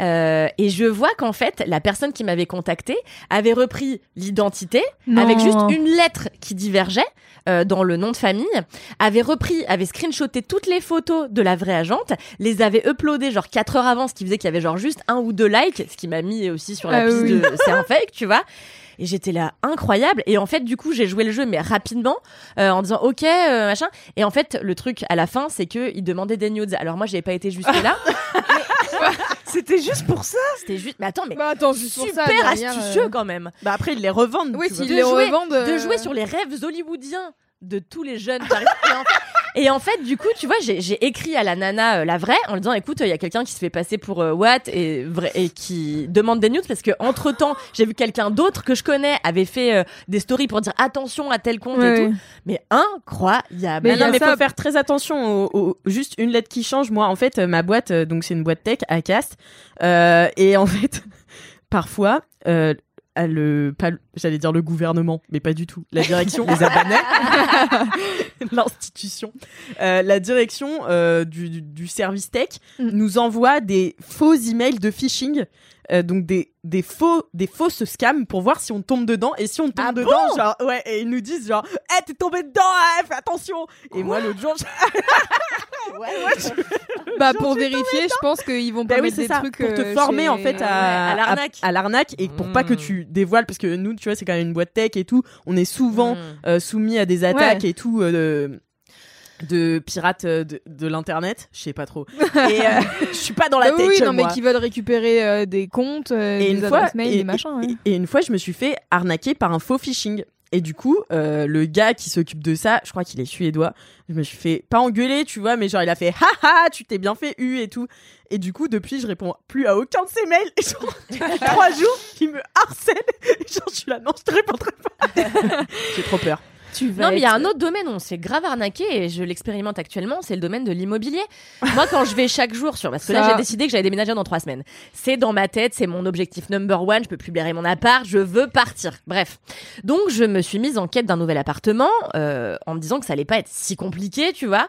euh, et je vois qu'en fait la personne qui m'avait contacté avait repris l'identité avec juste une lettre qui divergeait euh, dans le nom de famille, avait repris, avait screenshoté toutes les photos de la vraie agente, les avait uploadées genre 4 heures avant, ce qui faisait qu'il y avait genre juste un ou deux likes, ce qui m'a mis aussi sur la Ah piste oui. de c'est un fake, tu vois. Et j'étais là incroyable. Et en fait du coup j'ai joué le jeu mais rapidement euh, en disant ok euh, machin. Et en fait le truc à la fin c'est que il demandait des nudes. Alors moi j'avais pas été jusque là <laughs> C'était juste pour ça. c'était juste mais attends mais Bah attends, juste pour ça, super astucieux euh, quand même. Bah après, ils les revendent. Oui, s'ils De les revendent. de euh, jouer sur les rêves hollywoodiens de tous les jeunes et, en fait, du coup, tu vois, j'ai écrit à la nana, euh, la vraie, en lui disant, écoute, il y a quelqu'un qui se fait passer pour euh, Watt et, et qui demande des news parce que entre temps, j'ai vu quelqu'un d'autre que je connais avait fait euh, des stories pour dire attention à tel compte et tout. Mais incroyable. Mais y non, a mais ça- faut faire très attention au, au- juste une lettre qui change. Moi, en fait, euh, ma boîte, donc c'est une boîte tech à Cast, euh, et en <laughs> fait, parfois, euh, à le, pas, j'allais dire le gouvernement, mais pas du tout. La direction, <laughs> les abonnés, <laughs> l'institution, euh, la direction euh, du, du, du service tech Mm. nous envoie des faux emails de phishing. Euh, donc des, des faux des fausses scams pour voir si on tombe dedans et si on tombe Ah dedans genre ouais et ils nous disent genre eh t'es tombé dedans hein, fais attention et moi l'autre jour <laughs> Bah pour vérifier, je pense qu'ils vont pas Bah oui, mettre c'est des ça, trucs pour te euh, former chez- en fait à, Ouais, à l'arnaque. à l'arnaque et pour pas que Mm. tu dévoiles parce que nous tu vois c'est quand même une boîte tech et tout on est souvent Mm. euh, soumis à des attaques et tout euh, de, pirates euh, de, de l'internet je sais pas trop. <laughs> Et euh, je suis pas dans la Bah tech oui, non mais qui veulent récupérer euh, des comptes, euh, et des une fois mail, et, des machins. ouais. et- et une fois je me suis fait arnaquer par un faux phishing. Et du coup le gars qui s'occupe de ça je crois qu'il est suédois je me suis fait pas engueuler tu vois mais genre il a fait haha tu t'es bien fait eu et tout. Et du coup depuis je réponds plus à aucun de ses mails. Et genre <laughs> trois jours il me harcèle. Et genre je suis là non je te répondrai pas. <laughs> J'ai trop peur Tu Non, mais il y a un autre domaine où on s'est grave arnaqué et je l'expérimente actuellement, c'est le domaine de l'immobilier. <laughs> Moi, quand je vais chaque jour sur, parce que là, j'ai décidé que j'allais déménager dans trois semaines. C'est dans ma tête, c'est mon objectif number one. Je peux plus blairer mon appart, je veux partir. Bref. Donc, je me suis mise en quête d'un nouvel appartement, euh, en me disant que ça allait pas être si compliqué, tu vois.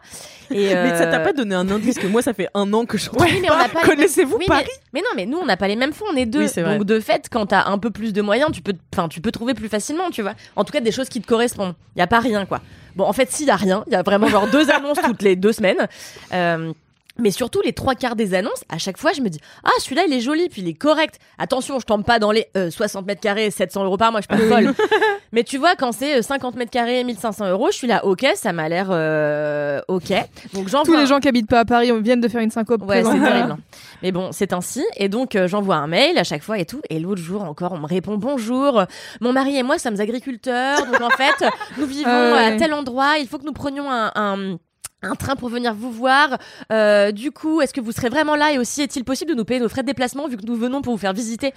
Et, <laughs> mais ça t'a euh, pas donné un indice que moi ça fait un an que je oui, mais pas mêmes- Connaissez-vous Oui, Paris mais non, mais nous, on n'a pas les mêmes fonds, on est deux. Oui. Donc, de fait, quand t'as un peu plus de moyens, tu peux, enfin, tu peux trouver plus facilement, tu vois. En tout cas, des choses qui te correspondent. Il y a pas rien, quoi. Bon, en fait, s'il y a rien, il y a vraiment genre deux <laughs> annonces toutes les deux semaines. Euh, mais surtout, les trois quarts des annonces, à chaque fois, je me dis Ah, celui-là, il est joli, puis il est correct. Attention, je tombe pas dans les euh, 60 mètres carrés, 700 euros par mois, je suis pas folle. Mais tu vois, quand c'est euh, 50 mètres carrés, 1500 euros, je suis là, ok, ça m'a l'air euh, ok. Donc, j'envoie Tous les gens qui habitent pas à Paris viennent de faire une syncope. Ouais, c'est <laughs> terrible. Mais bon, c'est ainsi. Et donc, euh, j'envoie un mail à chaque fois et tout. Et l'autre jour encore, on me répond bonjour. Mon mari et moi sommes agriculteurs. Donc, en fait, nous vivons <laughs> Ah ouais. à tel endroit. Il faut que nous prenions un. un un train pour venir vous voir. Euh, du coup, est-ce que vous serez vraiment là Et aussi, est-il possible de nous payer nos frais de déplacement vu que nous venons pour vous faire visiter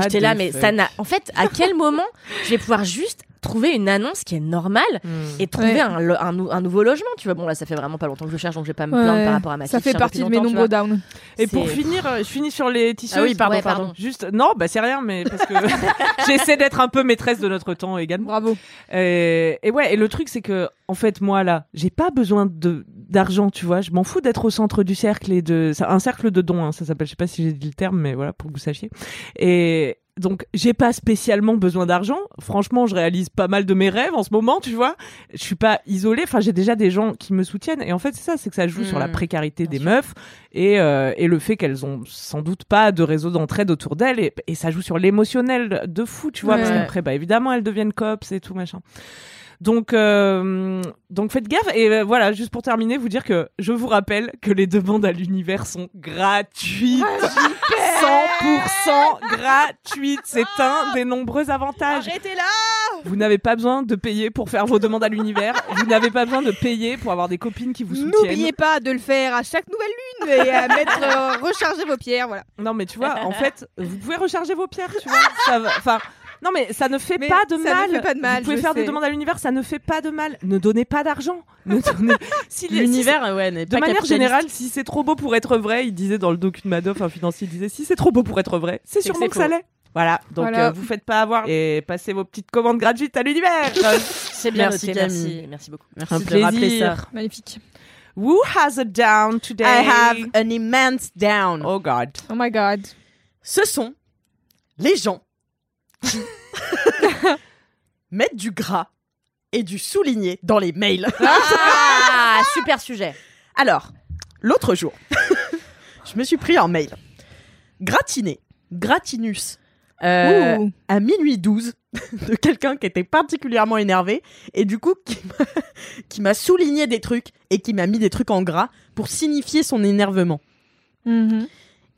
J'étais là, mais fuck? ça n'a. En fait, à quel moment je vais pouvoir juste trouver une annonce qui est normale Hmm. et trouver Ouais. un, lo- un, nou- un nouveau logement Tu vois, bon là, ça fait vraiment pas longtemps que je cherche, donc je vais pas me plaindre Ouais. par rapport à ma Ça fait partie de mes nombreux downs. Et pour finir, euh, je finis sur les t-shirts. Ah oui, pardon, Ouais, pardon. pardon. Juste, non, bah c'est rien, mais parce que <laughs> j'essaie d'être un peu maîtresse de notre temps également. Bravo. Et, et ouais, et le truc c'est que en fait moi là, j'ai pas besoin de d'argent, tu vois. Je m'en fous d'être au centre du cercle et de c'est un cercle de dons, hein, ça s'appelle. Je sais pas si j'ai dit le terme, mais voilà pour que vous sachiez. Et donc j'ai pas spécialement besoin d'argent. Franchement, je réalise pas mal de mes rêves en ce moment, tu vois. Je suis pas isolée. Enfin, j'ai déjà des gens qui me soutiennent. Et en fait, c'est ça, c'est que ça joue sur la Mm. précarité des sûr. meufs et euh, et le fait qu'elles ont sans doute pas de réseau d'entraide autour d'elles et, et ça joue sur l'émotionnel de fou, tu vois. Parce qu'après, bah évidemment, elles deviennent cops et tout machin. Donc, euh, donc faites gaffe. Et euh, voilà, juste pour terminer, vous dire que je vous rappelle que les demandes à l'univers sont gratuites. 100% gratuites. C'est un des nombreux avantages. Arrêtez là Vous n'avez pas besoin de payer pour faire vos demandes à l'univers. Vous n'avez pas besoin de payer pour avoir des copines qui vous soutiennent. N'oubliez pas de le faire à chaque nouvelle lune et à mettre euh, recharger vos pierres, voilà. Non, mais tu vois, <laughs> en fait, vous pouvez recharger vos pierres, tu vois. Ça va- Enfin. Non mais ça ne fait Mais pas de ça ne mal. fait pas de mal, Vous pouvez faire des demandes à l'univers, ça ne fait pas de mal. Ne donnez pas d'argent. Ne donnez- <laughs> Si l'univers ouais n'est c'est- de pas manière générale, si c'est trop beau pour être vrai, il disait dans le docu de Madoff, un financier, il disait si c'est trop beau pour être vrai, c'est que sûrement que, ça l'est. Voilà, donc Voilà. euh, vous faites pas avoir et passez vos petites commandes gratuites à l'univers. <laughs> C'est bien Merci, noté, Camille. merci, merci beaucoup. merci Un de rappeler ça plaisir. Magnifique. Who has a down today? I have an immense down. Oh God. Oh my god. Ce sont les gens <laughs> mettent du gras et du souligné dans les mails. Ah, <laughs> super sujet. Alors, l'autre jour, <laughs> je me suis pris un mail. Gratiné, gratinus, euh, à minuit 12, de quelqu'un qui était particulièrement énervé et du coup qui m'a- qui m'a souligné des trucs et qui m'a mis des trucs en gras pour signifier son énervement. Mhm.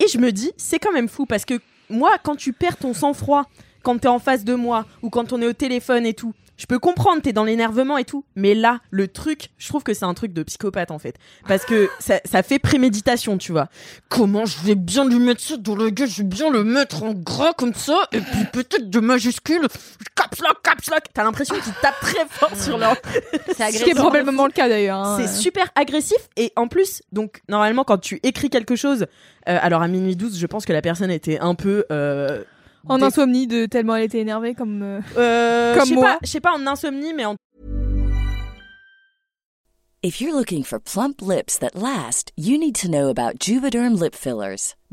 Et je me dis, c'est quand même fou parce que moi, quand tu perds ton sang-froid, quand t'es en face de moi ou quand on est au téléphone et tout, je peux comprendre, t'es dans l'énervement et tout. Mais là, le truc, je trouve que c'est un truc de psychopathe en fait. Parce que <laughs> ça, ça fait préméditation, tu vois. Comment je vais bien lui mettre ça dans la gueule, je vais bien le mettre en gras comme ça, et puis peut-être de majuscules, caps lock, caps lock. T'as l'impression qu'ils tapent très fort sur leur C'est Ce qui est probablement le cas d'ailleurs. hein. c'est super agressif et en plus, donc normalement quand tu écris quelque chose, euh, alors à minuit 12, je pense que la personne était un peu euh, En dé- insomnie de tellement elle était énervée comme. euh, euh, <laughs> comme je sais moi. pas, je sais pas en insomnie mais en If you're looking for plump lips that last, you need to know about Juvederm lip fillers.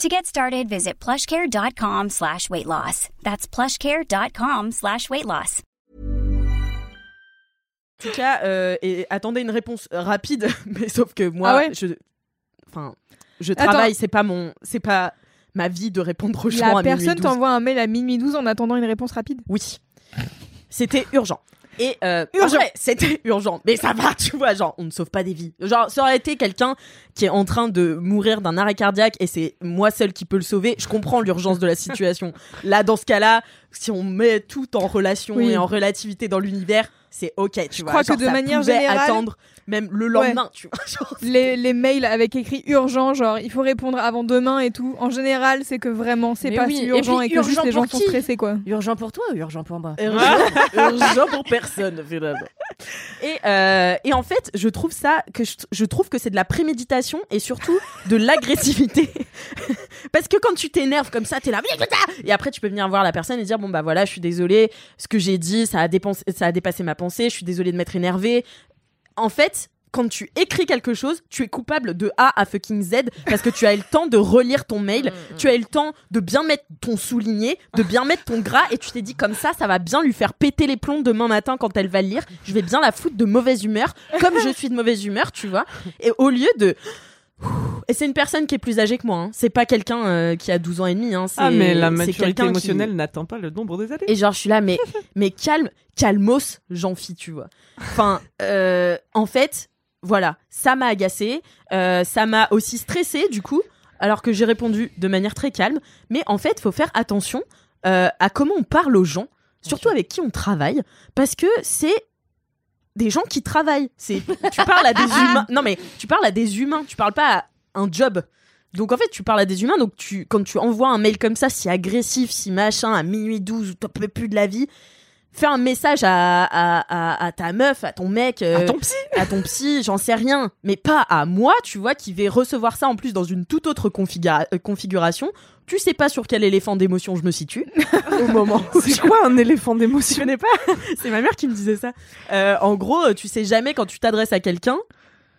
To get started, visit plushcare.com slash weight loss. That's plushcare.com slash weight loss. En tout cas, euh, et attendez une réponse rapide, <laughs> mais sauf que moi, Ah ouais je, enfin, je travaille, c'est pas mon, c'est pas ma vie de répondre aux gens La à minuit personne 12. t'envoie un mail à minuit 12 en attendant une réponse rapide? Oui, c'était urgent. Et euh, Urgent. c'était <laughs> urgent. Mais ça va, tu vois, genre, on ne sauve pas des vies. Genre, ça aurait été quelqu'un qui est en train de mourir d'un arrêt cardiaque et c'est moi seul qui peux le sauver. Je comprends l'urgence de la situation. Là, dans ce cas-là, si on met tout en relation Oui. et en relativité dans l'univers, c'est ok, tu Je vois. crois que de ça manière pouvait générale- attendre même le lendemain, tu vois. <laughs> genre, Les, les mails avec écrit urgent, genre il faut répondre avant demain et tout. En général, c'est que vraiment c'est pas oui, si et urgent puis et, que juste urgent les gens sont stressés quoi. Urgent pour toi ou urgent pour moi? Urgent, <laughs> urgent pour personne <laughs> finalement. Et, euh, et en fait, je trouve ça que je, je trouve que c'est de la préméditation et surtout de l'agressivité. Parce que quand tu t'énerves comme ça, t'es là et après tu peux venir voir la personne et dire bon bah voilà, je suis désolée, ce que j'ai dit, ça a dépensé, ça a dépassé ma pensée, je suis désolée de m'être énervée. En fait, quand tu écris quelque chose, tu es coupable de A à fucking Z parce que tu as eu le temps de relire ton mail, tu as eu le temps de bien mettre ton souligné, de bien mettre ton gras et tu t'es dit comme ça, ça va bien lui faire péter les plombs demain matin quand elle va le lire. Je vais bien la foutre de mauvaise humeur, comme je suis de mauvaise humeur, tu vois. Et au lieu de et c'est une personne qui est plus âgée que moi, hein. c'est pas quelqu'un euh, qui a 12 ans et demi. Hein. Ah, mais la maturité qui- émotionnelle n'atteint pas le nombre des années. et genre, je suis là, mais, <laughs> mais calme, calmos, j'en fis, tu vois. Enfin, euh, en fait, voilà, ça m'a agacé, euh, ça m'a aussi stressé, du coup, alors que j'ai répondu de manière très calme. Mais en fait, faut faire attention à comment on parle aux gens, surtout avec qui on travaille, parce que c'est des gens qui travaillent. C'est, tu parles à des <laughs> humains. Non, mais tu parles à des humains, tu parles pas à un job. Donc en fait, tu parles à des humains, donc tu, quand tu envoies un mail comme ça, si agressif, si machin, à minuit 12, où t'en peux plus de la vie, fais un message à, à, à, à ta meuf, à ton mec, euh, À ton psy. à ton psy, j'en sais rien, mais pas à moi, tu vois, qui vais recevoir ça en plus dans une toute autre configura- euh, configuration. Tu sais pas sur quel éléphant d'émotion je me situe au <laughs> moment. C'est quoi un éléphant d'émotion? Connais pas. <laughs> C'est ma mère qui me disait ça. Euh, en gros, tu sais jamais quand tu t'adresses à quelqu'un,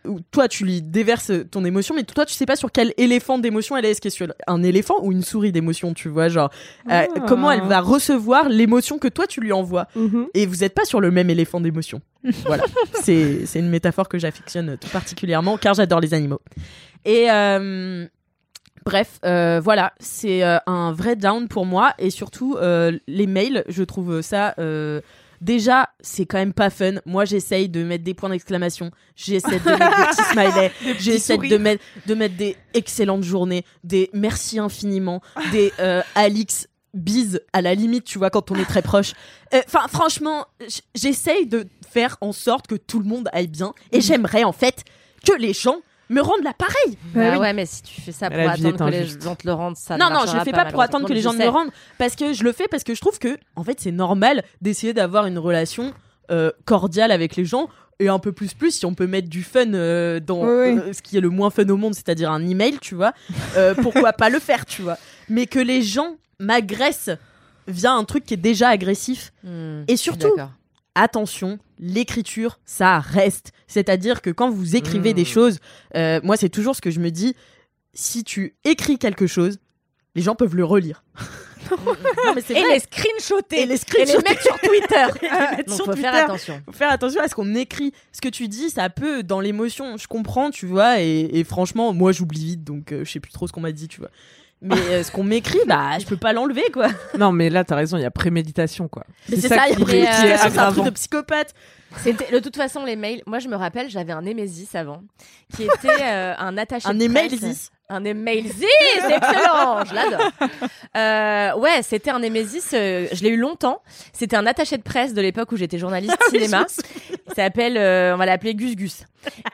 ou toi tu lui déverses ton émotion, mais toi tu sais pas sur quel éléphant d'émotion elle est. Est-ce qu'elle est sur un éléphant ou une souris d'émotion, tu vois Genre, euh, Ah. comment elle va recevoir l'émotion que toi tu lui envoies? Mhm. Et vous êtes pas sur le même éléphant d'émotion. <laughs> voilà, c'est c'est une métaphore que j'affectionne tout particulièrement car j'adore les animaux. Et euh, bref, euh, voilà, c'est euh, un vrai down pour moi et surtout euh, les mails, je trouve ça. Déjà, c'est quand même pas fun. Moi, j'essaye de mettre des points d'exclamation. J'essaie de mettre des petits smileys. <laughs> J'essaie de mettre, de mettre des excellentes journées, des merci infiniment, des euh, Alix bises à la limite, tu vois, quand on est très proche. Euh, Enfin, franchement, j'essaye de faire en sorte que tout le monde aille bien. Et j'aimerais, en fait, que les gens me rendent l'appareil. Bah ouais, mais si tu fais ça pour la attendre que les gens te le rendent, ça non, non, je le fais pas, pour attendre que les gens me le rendent. Parce que je le fais parce que je trouve que, en fait, c'est normal d'essayer d'avoir une relation euh, cordiale avec les gens. Et un peu plus plus si on peut mettre du fun euh, dans Oui, oui. euh, ce qui est le moins fun au monde, c'est-à-dire un email, tu vois. Euh, <laughs> pourquoi pas le faire, tu vois. Mais que les gens m'agressent via un truc qui est déjà agressif. Hmm, Et surtout- d'accord. Attention, l'écriture, ça reste. C'est-à-dire que quand vous écrivez Mmh. des choses, euh, moi c'est toujours ce que je me dis, si tu écris quelque chose, les gens peuvent le relire. <laughs> non mais c'est Et vrai. les screenshotter Et les et les mettre sur Twitter. <laughs> mettre Donc sur faut faire attention. Faut faire attention à ce qu'on écrit. Ce que tu dis, ça peut dans l'émotion. Je comprends, tu vois. Et, et franchement, moi, j'oublie vite, donc euh, je sais plus trop ce qu'on m'a dit, tu vois. Mais euh, ce qu'on m'écrit, bah, je peux pas l'enlever, quoi. Non, mais là, t'as raison, il y a préméditation, quoi. Mais c'est ça, il y a préméditation, c'est un truc de psychopathe. C'était de toute façon les mails. Moi je me rappelle, j'avais un Némésis avant qui était euh, un attaché Un. Zis. Un c'est excellent, je l'adore. Euh, ouais, c'était un Némésis, euh, je l'ai eu longtemps. C'était un attaché de presse de l'époque où j'étais journaliste Ah cinéma. Il s'appelle, euh, on va l'appeler Gus Gus.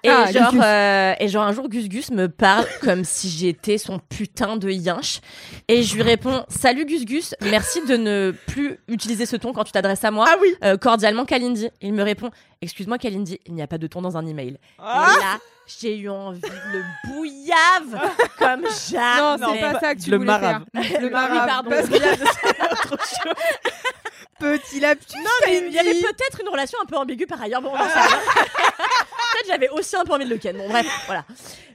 Et Ah, genre, Gus euh, et genre un jour Gus Gus me parle comme si j'étais son putain de yinche. Et je lui réponds, salut Gus Gus, merci de ne plus utiliser ce ton quand tu t'adresses à moi. Ah oui. Cordialement Kalindi. Il me répond Excuse-moi Kalindi, il n'y a pas de ton dans un email. Ah. Et là, j'ai eu envie de le bouillave <laughs> comme Non, jamais. c'est pas ça que tu le voulais marab. faire. Le Oui, marab. pardon. Parce que <laughs> petit lapsus. Non, mais il y avait peut-être une relation un peu ambiguë par ailleurs. Bon, on <laughs> peut-être j'avais aussi un peu envie de le ken. Bon, bref, voilà.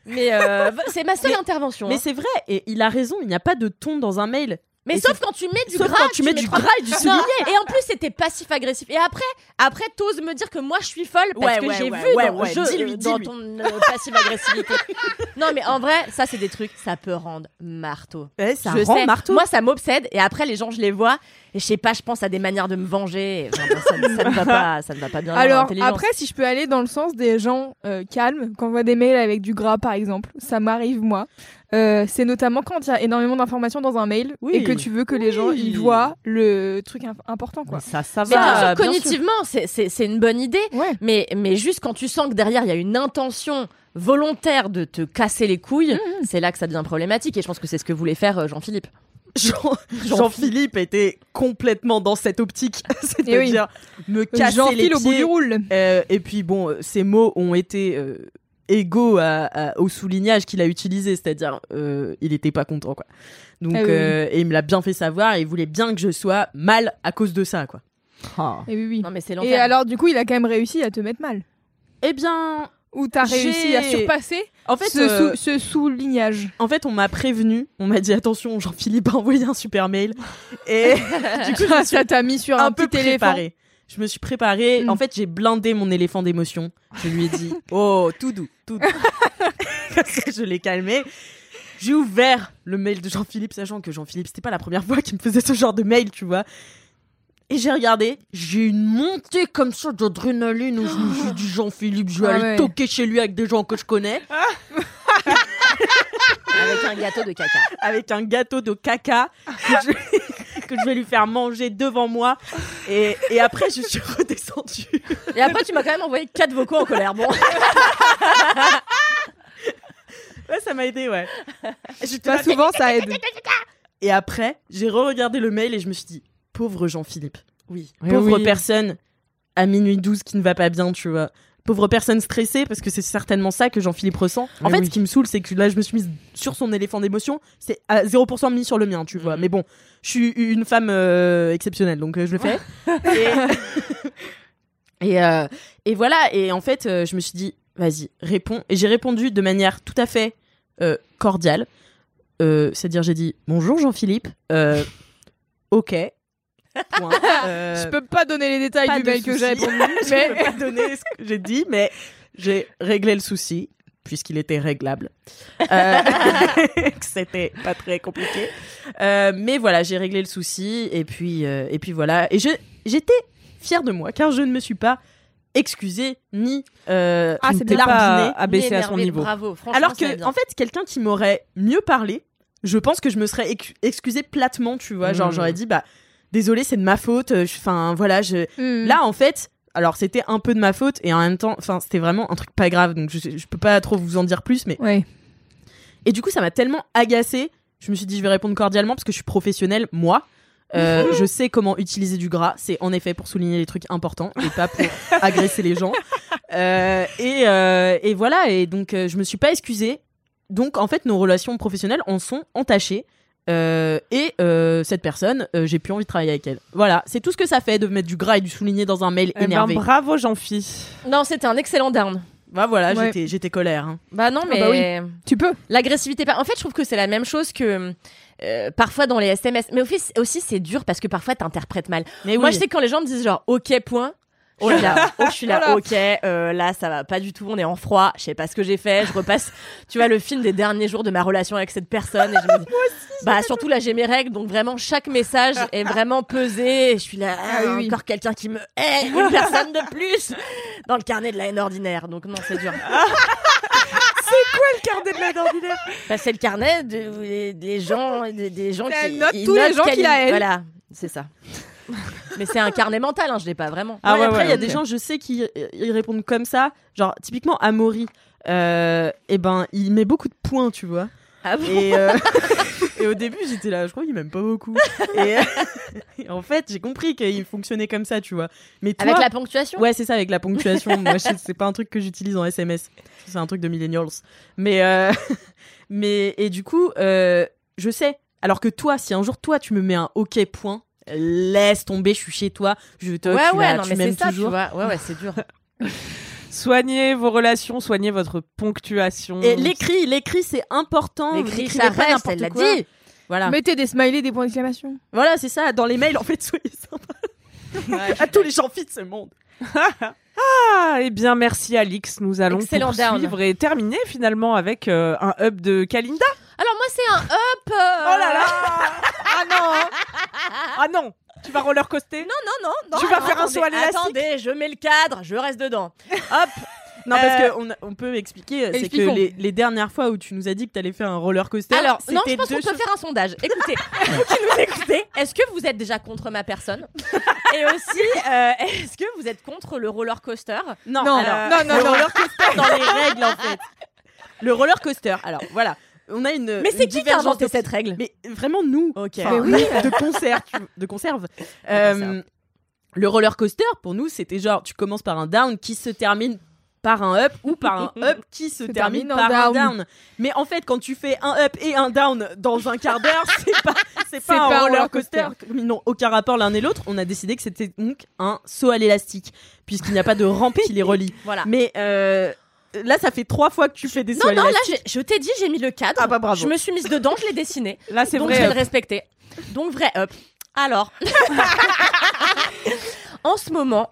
Mais euh, c'est ma seule Mais- intervention. Mais hein. c'est vrai, et il a raison, il n'y a pas de ton dans un mail. Mais et sauf quand tu mets du Sauf gras, quand tu mets du gras et du souligné. Et en plus, c'était passif-agressif. Et après, après, t'oses me dire que moi, je suis folle parce Ouais, que ouais, j'ai ouais, vu dans, dis-lui. ton euh, passive-agressivité. <laughs> non, mais en vrai, ça, c'est des trucs, ça peut rendre marteau. Ça je rend sais. marteau. Moi, ça m'obsède. Et après, les gens, je les vois. Et je sais pas, je pense à des manières de me venger. Enfin, ça, ça ne va pas, ça ne va pas bien. Alors après, si je peux aller dans le sens des gens euh, calmes, qui envoient des mails avec du gras par exemple, ça m'arrive moi. Euh, c'est notamment quand il y a énormément d'informations dans un mail Oui. et que tu veux que les gens ils voient le truc im- important quoi. Mais ça, ça Mais bien va. sûr, bien sûr. cognitivement, c'est- une bonne idée. Ouais. Mais, mais juste quand tu sens que derrière, il y a une intention volontaire de te casser les couilles, c'est là que ça devient problématique. Et je pense que c'est ce que voulait faire euh, Jean-Philippe. Jean- Jean-Philippe était complètement dans cette optique, <laughs> c'est-à-dire me casser les J'enfile au bout pieds. du roule. Euh, et puis bon, euh, ces mots ont été euh, égaux à- à- au soulignage qu'il a utilisé, c'est-à-dire euh, il était pas content quoi. Donc Ah oui, oui. euh, et il me l'a bien fait savoir et il voulait bien que je sois mal à cause de ça quoi. Ah. Et oui, oui. Non, mais c'est Et alors du coup, il a quand même réussi à te mettre mal. Eh bien, Ou t'as réussi à surpasser en fait, ce, euh, sou- ce soulignage. en fait, on m'a prévenu, on m'a dit attention, Jean-Philippe a envoyé un super mail et <laughs> du coup, ça t'a mis sur un, un peu petit éléphant. préparée. Je me suis préparée. Mm. En fait, j'ai blindé mon éléphant d'émotion. Je lui ai dit <laughs> Oh, tout doux, tout doux. <laughs> Je l'ai calmé. J'ai ouvert le mail de Jean-Philippe, sachant que Jean-Philippe, c'était pas la première fois qu'il me faisait ce genre de mail, tu vois. Et j'ai regardé, j'ai eu une montée comme ça d'adrénaline où je me suis dit Jean-Philippe, je vais Ah aller ouais. toquer chez lui avec des gens que je connais, Avec un gâteau de caca. avec un gâteau de caca que je, que je vais lui faire manger devant moi. Et, et après, je suis redescendue. Et après, tu m'as quand même envoyé quatre vocaux en colère. Bon. Ouais, ça m'a aidé, ouais. J'étais Pas souvent, ça aide. Et après, j'ai re-regardé le mail et je me suis dit, pauvre Jean-Philippe. Oui. Pauvre oui. personne à minuit 12 qui ne va pas bien, tu vois. Pauvre personne stressée, parce que c'est certainement ça que Jean-Philippe ressent. En fait, oui. ce qui me saoule, c'est que là, je me suis mise sur son éléphant d'émotion. C'est à 0% mis sur le mien, tu vois. Mhm. Mais bon, je suis une femme euh, exceptionnelle, donc euh, je le fais. <laughs> et, <laughs> et, euh, et voilà, et en fait, je me suis dit, vas-y, réponds. Et j'ai répondu de manière tout à fait cordiale. C'est-à-dire, j'ai dit, bonjour Jean-Philippe. Ok. Point. <laughs> Euh, Je peux pas donner les détails du mail que j'ai répondu, <laughs> je mais peux pas donner ce que j'ai dit, mais j'ai réglé le souci puisqu'il était réglable. Euh, <laughs> C'était pas très compliqué. Euh, mais voilà, j'ai réglé le souci et puis euh, et puis voilà. Et je j'étais fière de moi car je ne me suis pas excusée ni euh, Ah, pas larguinée. abaissé à son niveau. Bravo. Alors que en fait, quelqu'un qui m'aurait mieux parlé, je pense que je me serais ex- excusée platement, tu vois, genre Mm. j'aurais dit bah désolé, c'est de ma faute. euh, Enfin voilà, je Hmm. Là, en fait, alors c'était un peu de ma faute et en même temps, enfin, c'était vraiment un truc pas grave, donc je, je peux pas trop vous en dire plus, mais ouais. et du coup, ça m'a tellement agacée. Je me suis dit, je vais répondre cordialement parce que je suis professionnelle, moi. Euh, <laughs> je sais comment utiliser du gras. C'est en effet pour souligner les trucs importants et pas pour <laughs> agresser les gens. Euh, et, euh, et voilà. Et donc, je me suis pas excusée. Donc, en fait, nos relations professionnelles en sont entachées. Euh, et euh, cette personne, euh, j'ai plus envie de travailler avec elle. Voilà, c'est tout ce que ça fait de mettre du gras et du souligner dans un mail Eh ben, énervé. bravo Jean-Phi. Non, c'était un excellent down. bah voilà, Ouais. j'étais, j'étais colère. hein. Bah non, mais bah oui. Tu peux. l'agressivité. pas- En fait, je trouve que c'est la même chose que euh, parfois dans les SMS. Mais aussi, aussi c'est dur parce que parfois t'interprètes mal. Mais Moi, oui. je sais que quand les gens me disent genre OK point. Oh là là, <laughs> oh, je suis là, Voilà. ok, euh, là ça va pas du tout, on est en froid, je sais pas ce que j'ai fait, je repasse, <laughs> tu vois, le film des derniers jours de ma relation avec cette personne et je me dis, <laughs> bah surtout là j'ai mes règles, donc vraiment chaque message est vraiment pesé, et je suis là, ah, oui, encore quelqu'un qui me hait, une personne de plus dans le carnet de la haine ordinaire, donc non c'est dur. Le carnet de la d'ordinaire. Bah, c'est le carnet de, des, des gens, des, des gens Elle qui note ils tous les notent gens quelle- qu'il a, elle. Voilà, c'est ça. <laughs> Mais c'est un carnet mental, hein, je l'ai pas vraiment. Ah ouais, ouais, après, il y a des gens, je sais, qui euh, ils répondent comme ça. Genre, typiquement, Amaury, euh, et ben, il met beaucoup de points, tu vois. Ah bon Et, euh, <laughs> et au début, j'étais là, je crois qu'il m'aime pas beaucoup. Et, <laughs> et en fait, j'ai compris qu'il fonctionnait comme ça, tu vois. Mais toi, Avec la ponctuation? Ouais, c'est ça, avec la ponctuation. Moi, je- c'est pas un truc que j'utilise en SMS. C'est un truc de millennials. Mais, euh, mais et du coup, euh, je sais. Alors que toi, si un jour, toi, tu me mets un OK point, laisse tomber, je suis chez toi, je te Ouais, tu ouais, non, tu mais c'est m'aimes ça, tu toujours. vois. Ouais, ouais, c'est dur. <laughs> Soignez vos relations, soignez votre ponctuation. Et l'écrit, l'écrit, c'est important. L'écrit, ça pas reste, n'importe elle l'a quoi. dit. Voilà. Mettez des smileys, des points d'exclamation. Voilà, c'est ça. Dans les mails, en fait, <laughs> soyez sympa. à tous les gens fit de ce monde. <laughs> Ah, eh bien, merci Alix. Nous allons Excellent poursuivre et terminer finalement avec euh, un up de Kalinda. Alors moi, c'est un up. euh, Oh là là <laughs> Ah non Ah non Tu vas roller coaster? Non, non, non, non. Tu vas alors, faire un attendez, saut à l'élastique? Attendez, je mets le cadre, je reste dedans. Hop. Non, Euh, parce qu'on on peut expliquer, c'est que expliquons. les, les dernières fois où tu nous as dit que t'allais faire un roller coaster, Alors, non, je c'était pense qu'on deux peut choses- faire un sondage. Écoutez, <laughs> vous qui nous écoutez, est-ce que vous êtes déjà contre ma personne? <laughs> Et aussi, euh, est-ce que vous êtes contre le roller coaster? Non, Non, alors, non, non, le non. roller coaster dans les <laughs> règles en fait. Le roller coaster. Alors voilà, on a une. Mais c'est une qui qui a divergence inventé cette règle? Mais vraiment nous. Ok. Enfin, de concert, tu- de conserve. Euh, le roller coaster pour nous c'était genre tu commences par un down qui se termine par un up ou par un <laughs> up qui se termine, par un down. down. Mais en fait, quand tu fais un up et un down dans un quart d'heure, <laughs> c'est pas, c'est pas, un pas un roller coaster. Ils n'ont aucun rapport l'un et l'autre. On a décidé que c'était donc un saut à l'élastique, puisqu'il n'y a pas de rampe qui les relie. <laughs> Voilà. Mais euh, là, ça fait trois fois que tu fais des sauts Non, non, là, je t'ai dit, j'ai mis le cadre. Ah bah bravo. Je me suis mise dedans, je l'ai dessiné. Là, c'est Donc vrai. je vais le respecter. Donc vrai up. Alors, en ce moment,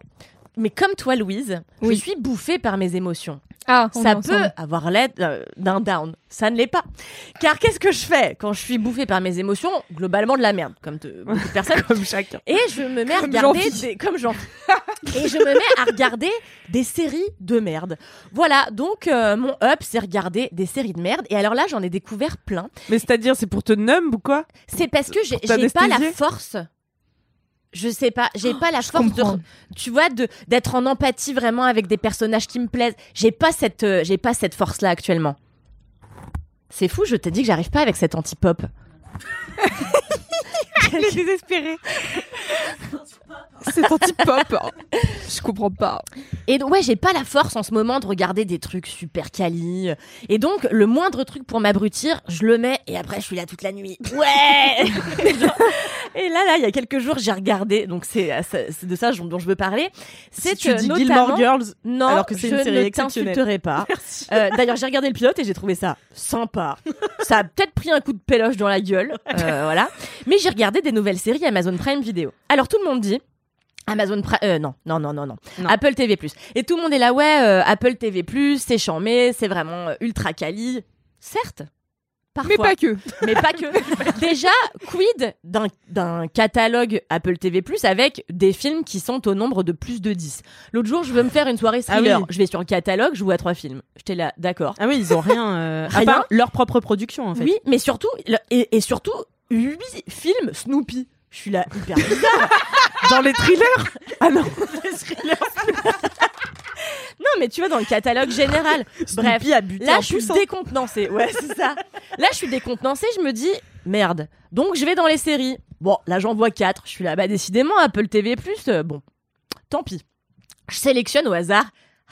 mais comme toi Louise, Oui. je suis bouffée par mes émotions. Ah, Ça ensemble. peut avoir l'aide euh, d'un down. Ça ne l'est pas. Car qu'est-ce que je fais quand je suis bouffée par mes émotions? Globalement de la merde, comme te- beaucoup de personnes. <laughs> Comme chacun. Et je me mets à Comme regarder des, comme Jean. <laughs> et je me mets à regarder des séries de merde. Voilà, donc euh, mon up c'est regarder des séries de merde et alors là, j'en ai découvert plein. Mais c'est-à-dire, c'est pour te numb ou quoi? C'est parce que j'ai pas la force. Je sais pas, j'ai pas la force de tu vois de d'être en empathie vraiment avec des personnages qui me plaisent. J'ai pas cette euh, j'ai pas cette force là actuellement. C'est fou, je t'ai dit que j'arrive pas avec cette anti-pop. Il est désespéré. C'est anti-pop. hein. Je comprends pas. Et donc, ouais, j'ai pas la force en ce moment de regarder des trucs super quali. Et donc, le moindre truc pour m'abrutir, je le mets et après, je suis là toute la nuit. Ouais <laughs> Et là, là, il y a quelques jours, j'ai regardé, donc c'est de ça dont je veux parler. C'est Si tu euh, dis Gilmore Girls, Non, alors que c'est je une série ne exceptionnelle. t'insulterai pas. <laughs> Euh, D'ailleurs, j'ai regardé le pilote et j'ai trouvé ça sympa. ça a peut-être pris un coup de péloche dans la gueule, euh, voilà. Mais j'ai regardé des nouvelles séries Amazon Prime Video. Alors tout le monde dit. Amazon Prime, euh, non, non, non, non, non. Apple TV+. Et tout le monde est là, ouais, euh, Apple TV+, c'est chambé, c'est vraiment euh, ultra quali. Certes, parfois. Mais pas que. <laughs> Mais pas que. Déjà, quid d'un- catalogue Apple TV+, avec des films qui sont au nombre de plus de 10 L'autre jour, je veux me faire une soirée Ah thriller. oui. Je vais sur le catalogue, je vois trois films. J'étais là, d'accord. Ah oui, ils ont rien. à part leur propre production en fait. Oui, mais surtout, et, et surtout, 8 films Snoopy. Je suis là, hyper bizarre. Dans les thrillers Ah non <laughs> non, mais tu vois, dans le catalogue général. Bref. Là, je suis poussin. décontenancée. Ouais, c'est ça. Là, je suis décontenancée. Je me dis, merde. Donc, je vais dans les séries. Bon, là, j'en vois quatre. Je suis là, bah, décidément, Apple TV+, euh, bon, tant pis. Je sélectionne au hasard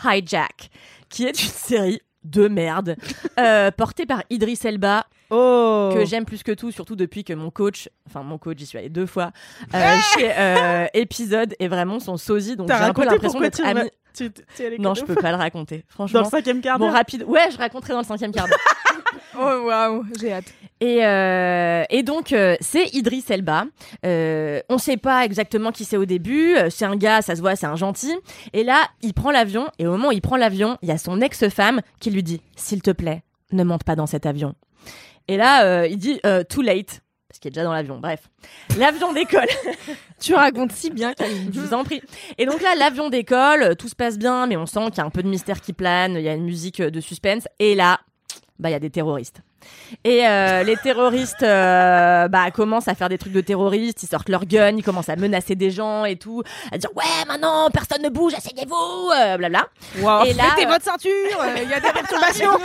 Hijack, qui est une série de merde, <laughs> euh, portée par Idris Elba, Oh. que j'aime plus que tout, surtout depuis que mon coach, enfin mon coach, j'y suis allée deux fois, euh, <laughs> chez euh, épisode est vraiment son sosie, donc j'ai un peu l'impression d'être tu amie. tu- tu- tu es allée Non, je peux pas le raconter, Dans franchement. le cinquième quart Bon, rapide. Ouais, je raconterai dans le cinquième quart d'heure. <laughs> Oh waouh, j'ai hâte. Et, euh, et donc, euh, c'est Idris Elba. Euh, on sait pas exactement qui c'est au début. Euh, C'est un gars, ça se voit, c'est un gentil. Et là, il prend l'avion. Et au moment où il prend l'avion, il y a son ex-femme qui lui dit S'il te plaît, ne monte pas dans cet avion. Et là, il dit Too late. Parce qu'il est déjà dans l'avion. Bref. L'avion décolle. <laughs> Tu racontes si bien, Camille. Je vous en prie. Et donc là, l'avion décolle, tout se passe bien, mais on sent qu'il y a un peu de mystère qui plane, il y a une musique de suspense. Et là, bah, il y a des terroristes. Et euh, les terroristes euh, bah, commencent à faire des trucs de terroristes, ils sortent leur gun, ils commencent à menacer des gens et tout, à dire ouais maintenant personne ne bouge, asseyez-vous, euh, blabla. Wow. Et là, Mettez euh, votre ceinture, il y a des <laughs> perturbations.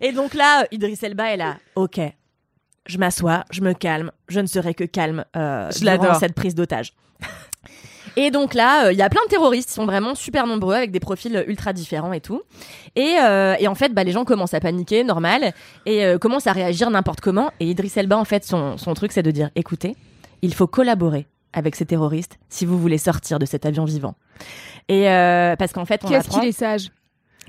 Et donc là, Idris Elba est là. Ok, je m'assois, je me calme, je ne serai que calme euh, Je durant cette prise d'otage. Et donc là, euh, il y a plein de terroristes, ils sont vraiment super nombreux avec des profils ultra différents et tout. Et, euh, et en fait, bah, les gens commencent à paniquer, normal, et euh, commencent à réagir n'importe comment. Et Idris Elba, en fait, son, son truc, c'est de dire écoutez, il faut collaborer avec ces terroristes si vous voulez sortir de cet avion vivant. Et euh, parce qu'en fait, on Qu'est-ce apprend qu'il est sage.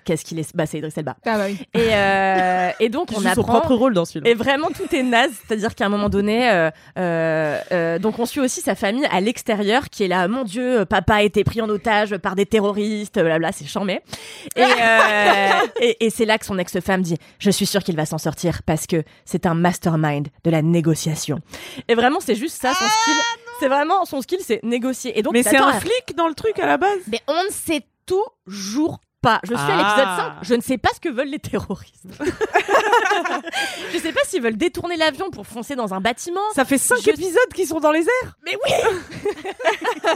Qu'est-ce qu'il est. Bah, c'est Idris Elba. Ah bah oui. Et, euh, et donc, on joue son apprend. propre rôle dans ce film. Et vraiment, tout est naze. C'est-à-dire qu'à un moment donné, euh, euh, donc on suit aussi sa famille à l'extérieur qui est là. Mon Dieu, papa a été pris en otage par des terroristes. Blabla, c'est charmé. Et, euh, et, et c'est là que son ex-femme dit Je suis sûre qu'il va s'en sortir parce que c'est un mastermind de la négociation. Et vraiment, c'est juste ça son skill. C'est vraiment son skill, c'est négocier. Et donc, Mais c'est un flic dans le truc à la base Mais on ne sait toujours pas. Je suis à Ah. l'épisode 5. Je ne sais pas ce que veulent les terroristes. <laughs> je sais pas s'ils veulent détourner l'avion pour foncer dans un bâtiment. Ça fait 5 Je- épisodes qui sont dans les airs Mais oui <laughs>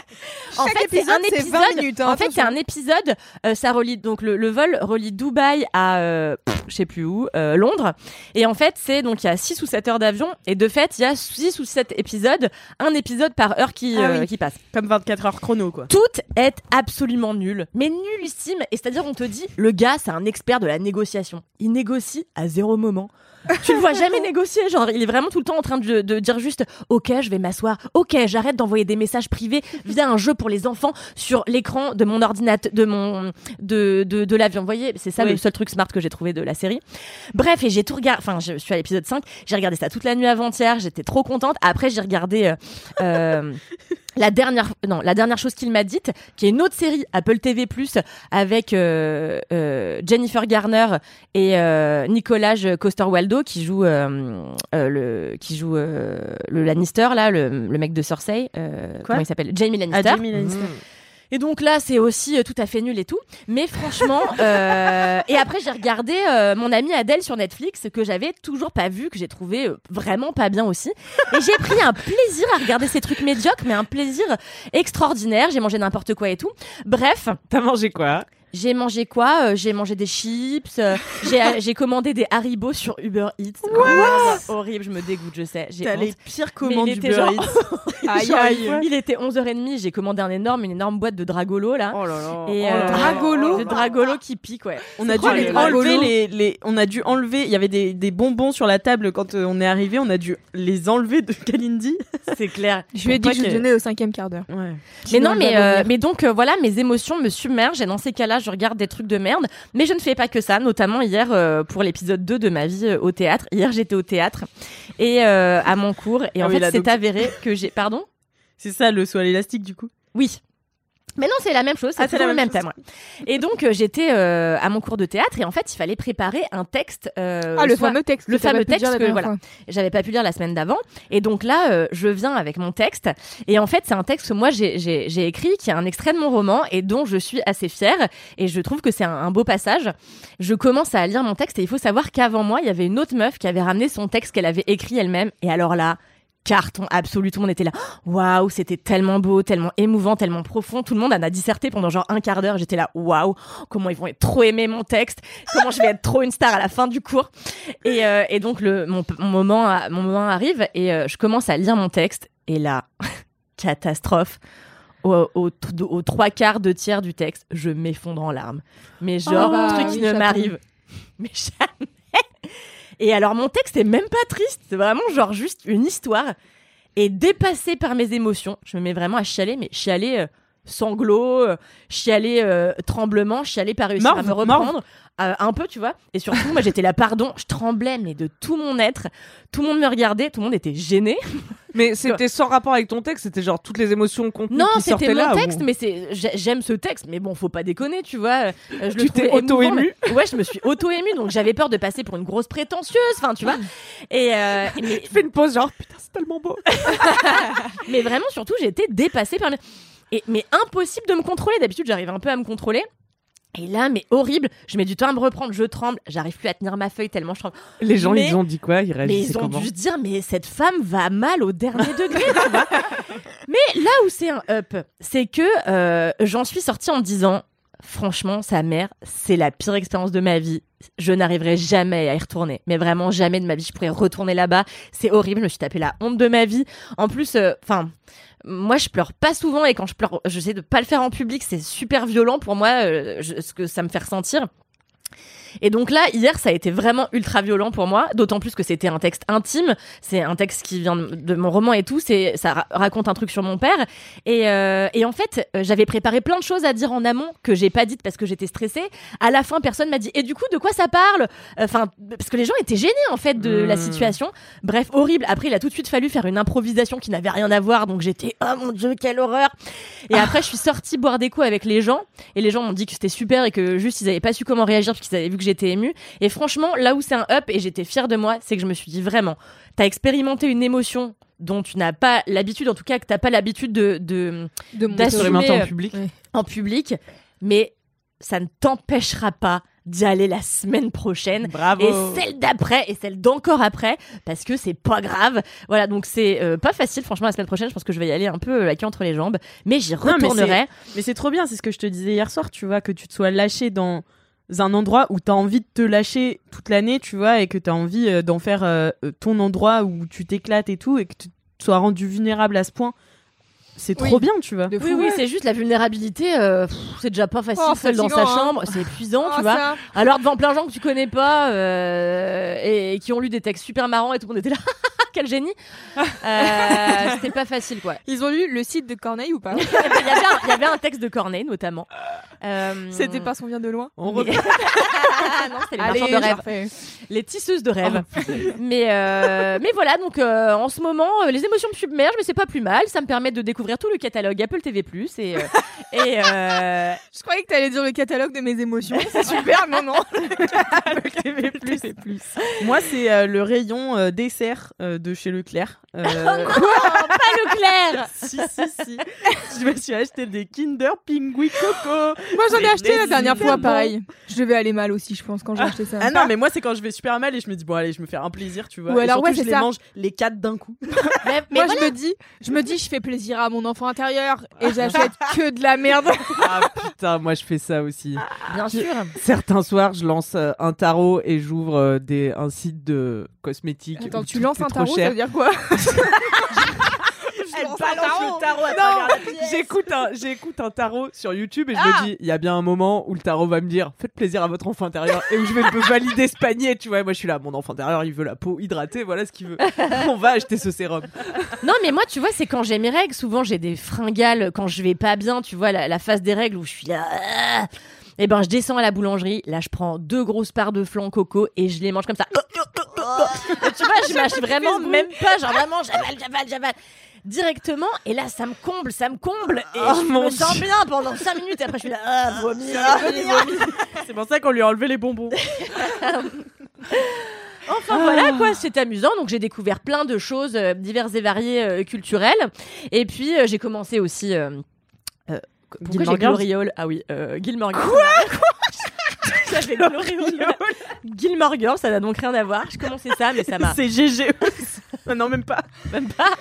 En Chaque fait, c'est un épisode. 20 minutes, hein, en fait, c'est un épisode. euh, ça relie donc le, le vol relie Dubaï à euh, je sais plus où, euh, Londres. Et en fait, c'est donc il y a 6 ou 7 heures d'avion. Et de fait, il y a 6 ou 7 épisodes, un épisode par heure qui, Ah euh, oui. qui passe. Comme 24 heures chrono, quoi. Tout est absolument nul, mais nullissime. Et c'est-à-dire, on te dit, le gars, c'est un expert de la négociation. Il négocie à zéro moment. tu le vois jamais <laughs> négocier. Genre, il est vraiment tout le temps en train de, de dire juste, ok, je vais m'asseoir. Ok, j'arrête d'envoyer des messages privés via un jeu pour les enfants sur l'écran de mon ordinateur, de mon, de, de, de l'avion. Vous voyez, c'est ça Oui. le seul truc smart que j'ai trouvé de la série. Bref, et j'ai tout regardé. Enfin, je suis à l'épisode 5. J'ai regardé ça toute la nuit avant-hier. J'étais trop contente. Après, j'ai regardé, euh, euh, <laughs> la dernière non la dernière chose qu'il m'a dite qui est une autre série Apple TV+ avec euh, euh, Jennifer Garner et euh, Nicolas Coster-Waldau qui joue euh, euh, le qui joue euh, le Lannister là le, le mec de Cersei euh, comment il s'appelle? Jamie Ah, Lannister. Jamie Lannister. Et donc là, c'est aussi euh, tout à fait nul et tout. Mais franchement, <laughs> euh, et après j'ai regardé euh, mon amie Adèle sur Netflix que j'avais toujours pas vu, que j'ai trouvé euh, vraiment pas bien aussi. Et j'ai pris un plaisir à regarder ces trucs médiocres, mais un plaisir extraordinaire. J'ai mangé n'importe quoi et tout. Bref, T'as mangé quoi? J'ai mangé quoi Euh, J'ai mangé des chips. euh, j'ai j'ai commandé des Haribo sur Uber Eats. What Horrible, je me dégoûte, je sais. J'ai T'as honte. les pires commandes il du était <laughs> <laughs> genre- Aïe, Genre, aïe. Il était 11h30, j'ai commandé un énorme, une énorme boîte de Dragolo là. Oh là là. Et Oh euh. Dragolo De Dragolo qui pique, ouais. On a dû quoi, les enlever les, les- on a dû enlever, il y avait des, des bonbons sur la table quand euh, on est arrivé, on a dû les enlever de Kalindi. <laughs> C'est clair. Je lui ai dit que je que- donnais au cinquième quart d'heure. Ouais. Mais non, mais, euh, donc euh, voilà, mes émotions me submergent et dans ces cas-là, je regarde des trucs de merde. Mais je ne fais pas que ça, notamment hier euh, pour l'épisode 2 de ma vie euh, au théâtre. Hier, j'étais au théâtre et euh, à mon cours et Ah en oui, fait, c'est donc- avéré que j'ai. Pardon? C'est ça le saut à l'élastique du coup? Oui. Mais non, c'est la même chose, c'est Ah, toujours la le même même thème. ouais. Et donc, euh, j'étais euh, à mon cours de théâtre et en fait, il fallait préparer un texte. euh, Ah, le soit- fameux texte. le que t'as fameux pas pu dire texte la que, dernière voilà. fois. j'avais pas pu lire la semaine d'avant. Et donc là, euh, je viens avec mon texte. Et en fait, c'est un texte que moi, j'ai- j'ai j'ai écrit, qui est un extrait de mon roman et dont je suis assez fière. Et je trouve que c'est un, un beau passage. Je commence à lire mon texte et il faut savoir qu'avant moi, il y avait une autre meuf qui avait ramené son texte qu'elle avait écrit elle-même. Et alors là, carton absolu, tout le monde était là. Waouh, c'était tellement beau, tellement émouvant, tellement profond. Tout le monde en a disserté pendant genre un quart d'heure. J'étais là, waouh, comment ils vont être trop aimer mon texte, comment je vais être trop une star à la fin du cours. Et, euh, et donc le mon, mon moment mon moment arrive et euh, je commence à lire mon texte et là <laughs> catastrophe. Au, au, au trois quarts, deux tiers du texte, je m'effondre en larmes. Mais genre, Oh bah truc oui, qui ne m'arrive mais <laughs> jamais. Et alors mon texte est même pas triste, c'est vraiment genre juste une histoire. Et dépassé par mes émotions, je me mets vraiment à chialer, mais chialer euh, sanglots, euh, chialer euh, tremblement, chialer pas réussir à Morve, me reprendre. euh, un peu, tu vois. Et surtout, moi j'étais là, pardon, je tremblais, mais de tout mon être. Tout le monde me regardait, tout le monde était gêné. <laughs> Mais c'était sans rapport avec ton texte, c'était genre toutes les émotions contenues Non, qui c'était sortaient mon là. ou- texte, mais c'est j'ai- j'aime ce texte, mais bon, faut pas déconner, tu vois. Euh, je le Tu t'es auto-émue mais- Ouais, je me suis auto-émue, donc j'avais peur de passer pour une grosse prétentieuse, enfin, tu vois. Et euh, mais, <laughs> fais une pause genre putain c'est tellement beau. <laughs> mais vraiment, surtout, été dépassée par mes... Et, mais impossible de me contrôler. D'habitude, j'arrive un peu à me contrôler. Et là, mais horrible. Je mets du temps à me reprendre, je tremble. J'arrive plus à tenir ma feuille tellement je tremble. Les gens Mais- ils ont dit quoi? Ils Mais ils ont dû se dire, mais cette femme va mal au dernier degré, tu vois. <laughs> Mais là où c'est un up, c'est que euh, j'en suis sortie en me disant, franchement, sa mère, c'est la pire expérience de ma vie. Je n'arriverai jamais à y retourner. Mais vraiment, jamais de ma vie, je pourrais retourner là-bas. C'est horrible. Je me suis tapé la honte de ma vie. En plus, enfin. Moi, je pleure pas souvent et quand je pleure, j'essaie de pas le faire en public. C'est super violent pour moi, euh, ce que ça me fait ressentir. Et donc là, hier, ça a été vraiment ultra violent pour moi, d'autant plus que c'était un texte intime. C'est un texte qui vient de mon roman et tout. C'est ça ra- raconte un truc sur mon père. Et, euh, et en fait, euh, j'avais préparé plein de choses à dire en amont que j'ai pas dites parce que j'étais stressée. À la fin, personne m'a dit. Et du coup, de quoi ça parle? Enfin, parce que les gens étaient gênés en fait de la Hmm. situation. Bref, horrible. Après, il a tout de suite fallu faire une improvisation qui n'avait rien à voir. Donc j'étais, oh mon dieu, quelle horreur. Et après, je suis sortie boire des coups avec les gens. Et les gens m'ont dit que c'était super et que juste ils avaient pas su comment réagir parce qu'ils avaient vu que j'étais émue. Et franchement, là où c'est un up et j'étais fière de moi, c'est que je me suis dit vraiment, t'as expérimenté une émotion dont tu n'as pas l'habitude, en tout cas que t'as pas l'habitude de, de D'assumer, en euh, public. en public, mais ça ne t'empêchera pas d'y aller la semaine prochaine Bravo. et celle d'après et celle d'encore après parce que c'est pas grave voilà donc c'est euh, pas facile franchement la semaine prochaine je pense que je vais y aller un peu euh, la queue entre les jambes mais j'y Non, mais retournerai Mais c'est trop bien, c'est ce que je te disais hier soir, tu vois, que tu te sois lâché dans un endroit où tu envie de te lâcher toute l'année, tu vois, et que tu envie euh, d'en faire euh, euh, ton endroit où tu t'éclates et tout, et que tu sois rendu vulnérable à ce point. C'est Oui. trop bien, tu vois. De oui fou, oui ouais. c'est juste la vulnérabilité euh, pff, c'est déjà pas facile Oh, seul dans sa hein. chambre c'est épuisant Oh, tu vois ça. alors devant plein de gens que tu connais pas euh, et, et qui ont lu des textes super marrants et tout le monde était là <laughs> quel génie Euh, c'était pas facile quoi Ils ont lu le site de Corneille ou pas? Il, y avait un, il y avait un texte de Corneille notamment. Euh, C'était parce qu'on vient de loin? On <laughs> mais- revient. Ah non, c'est les marchands de refais. les tisseuses de rêves. mais euh, mais voilà, donc euh, en ce moment, les émotions me submergent, mais c'est pas plus mal. Ça me permet de découvrir tout le catalogue Apple TV+ et euh, et euh, <laughs> Je croyais que t'allais dire le catalogue de mes émotions. C'est super, non, non. <laughs> TV+. Moi, c'est euh, le rayon euh, dessert euh, de chez Leclerc. Euh, <laughs> pas Leclerc. si, si, si. Je me suis acheté des Kinder Pingui Coco. Moi, j'en ai acheté la dernière fois, pareil. Je devais aller mal aussi, je pense, quand j'ai acheté ça. Ah non, mais moi, c'est quand je vais super mal et je me dis, bon, allez, je me fais un plaisir, tu vois. Ou Et alors, surtout, ouais, je les ça. mange les quatre d'un coup. Mais, mais Moi, voilà. je me dis, je me dis, je fais plaisir à mon enfant intérieur <laughs> et j'achète que de la merde. <laughs> Ah putain, moi je fais ça aussi. Bien sûr. Certains soirs, je lance euh, un tarot et j'ouvre euh, des un site de cosmétiques. Attends, où tu tout lances est un trop tarot, ça cher. veut dire quoi <laughs> Elle balance tarot. le tarot à Non, <laughs> j'écoute un, j'écoute un tarot sur YouTube et je Ah me dis, il y a bien un moment où le tarot va me dire, faites plaisir à votre enfant intérieur et où je vais me <laughs> valider ce panier, tu vois. Moi, je suis là, mon enfant intérieur, il veut la peau hydratée, voilà ce qu'il veut. <laughs> On va acheter ce sérum. Non, mais moi, tu vois, c'est quand j'ai mes règles. Souvent, j'ai des fringales quand je vais pas bien. Tu vois, la, la phase des règles où je suis là. ah. Eh ben, je descends à la boulangerie. Là, je prends deux grosses parts de flan coco et je les mange comme ça. Et tu vois, je mâche vraiment même pas. Genre vraiment, j'avale, j'avale, j'avale. Directement, et là ça me comble, ça me comble, et Oh, je mon me sens Dieu. bien pendant 5 minutes, et après je suis là, ah, vomi, <laughs> vomi, vomi. C'est pour ça qu'on lui a enlevé les <laughs> bonbons. Enfin voilà quoi, c'est amusant. Donc j'ai découvert plein de choses euh, diverses et variées euh, culturelles. Et puis euh, j'ai commencé aussi. Pourquoi j'ai Gloriole Ah oui, Gilmore Girls. <laughs> J'avais Gloriole. Gilmore Girls, ça n'a donc rien à voir. Je commençais ça, mais ça m'a. C'est GG. <laughs> non, même pas. Même pas. <laughs>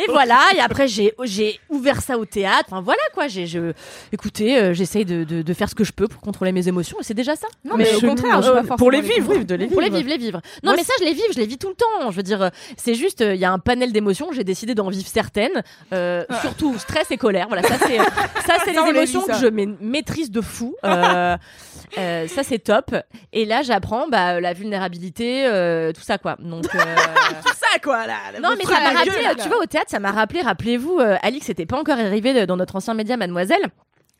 Et voilà, et après j'ai j'ai ouvert ça au théâtre. Enfin voilà quoi, j'ai je écoutez, euh, j'essaye de, de, de faire ce que je peux pour contrôler mes émotions et c'est déjà ça. Non, mais, au contraire, je forcément pour les vivre, oui, de les Pour les vivre. vivre, les vivre. Non, Moi, mais ça, je les vis, je les vis tout le temps. Je veux dire, euh, c'est juste, euh, il y a un panel d'émotions. J'ai décidé d'en vivre certaines, euh, surtout stress et colère. Voilà, ça c'est, ça c'est les les émotions que je ma- maîtrise de fou. Euh, euh, ça c'est top. Et là, j'apprends bah, la vulnérabilité, euh, tout ça quoi. Donc. euh, <laughs> Tout ça, quoi, là. non, mais ça m'a rappelé, euh, tu vois, au théâtre, ça m'a rappelé, rappelez-vous, euh, Alix n'était pas encore arrivé de- dans notre ancien média Mademoiselle.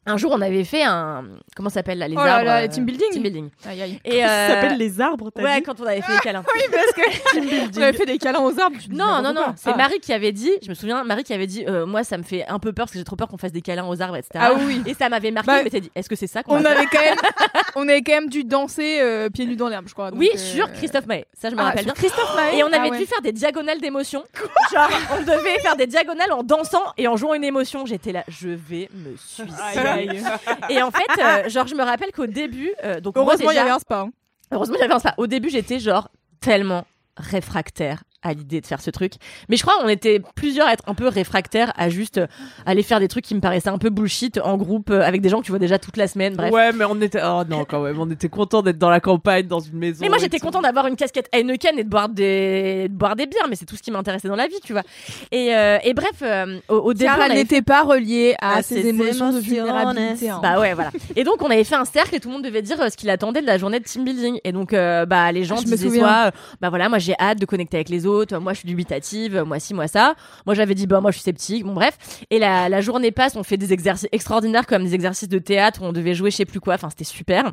Un jour, on avait fait un. Comment ça s'appelle là Les Oh là arbres là, euh, team building. Team building. Aïe, aïe. Et, Ça euh, s'appelle les arbres, t'as Ouais, dit quand on avait fait les câlins. Oui, parce que <laughs> on avait fait des câlins aux arbres. Non, non, non, c'est Ah. Marie qui avait dit, je me souviens, Marie qui avait dit, euh, moi ça me fait un peu peur parce que j'ai trop peur qu'on fasse des câlins aux arbres, etc. Ah oui. Et ça m'avait marqué, Bah, je m'étais dit, est-ce que c'est ça qu'on On avait quand même, <laughs> on avait quand même dû danser euh, pieds nus dans l'herbe, je crois. donc, Oui, euh, sur Christophe Maé, ça je me ah, rappelle sur bien. Christophe Maé. Et on avait Ah ouais. dû faire des diagonales d'émotions. Genre, on devait faire des diagonales en dansant et en jouant une émotion. J'étais là, je vais me suicider. <laughs> Et en fait, euh, genre, je me rappelle qu'au début, euh, donc moi, Heureusement, il y avait un spa. hein. Heureusement, il y avait un spa. Au début, j'étais genre tellement réfractaire à l'idée de faire ce truc. Mais je crois qu'on était plusieurs à être un peu réfractaires à juste euh, aller faire des trucs qui me paraissaient un peu bullshit en groupe euh, avec des gens que tu vois déjà toute la semaine. Bref. Ouais, mais on était, oh non, quand même, on était content d'être dans la campagne, dans une maison. Mais moi j'étais content d'avoir une casquette Heineken et de boire des, de boire des bières, mais c'est tout ce qui m'intéressait dans la vie, tu vois. Et, euh, et bref, euh, au, on elle n'était pas reliée à À ses ses émotions de émotions. vulnérabilité. hein. Bah ouais, voilà. Et donc on avait fait un cercle et tout le monde devait dire euh, ce qu'il attendait de la journée de team building. Et donc euh, bah les gens Je me disaient souviens. soit euh, bah voilà, moi j'ai hâte de connecter avec les autres, moi je suis dubitative, moi ci, moi ça. Moi j'avais dit bah moi je suis sceptique. Bon bref. Et la, la journée passe, on fait des exercices extraordinaires comme des exercices de théâtre où on devait jouer je sais plus quoi. Enfin c'était super.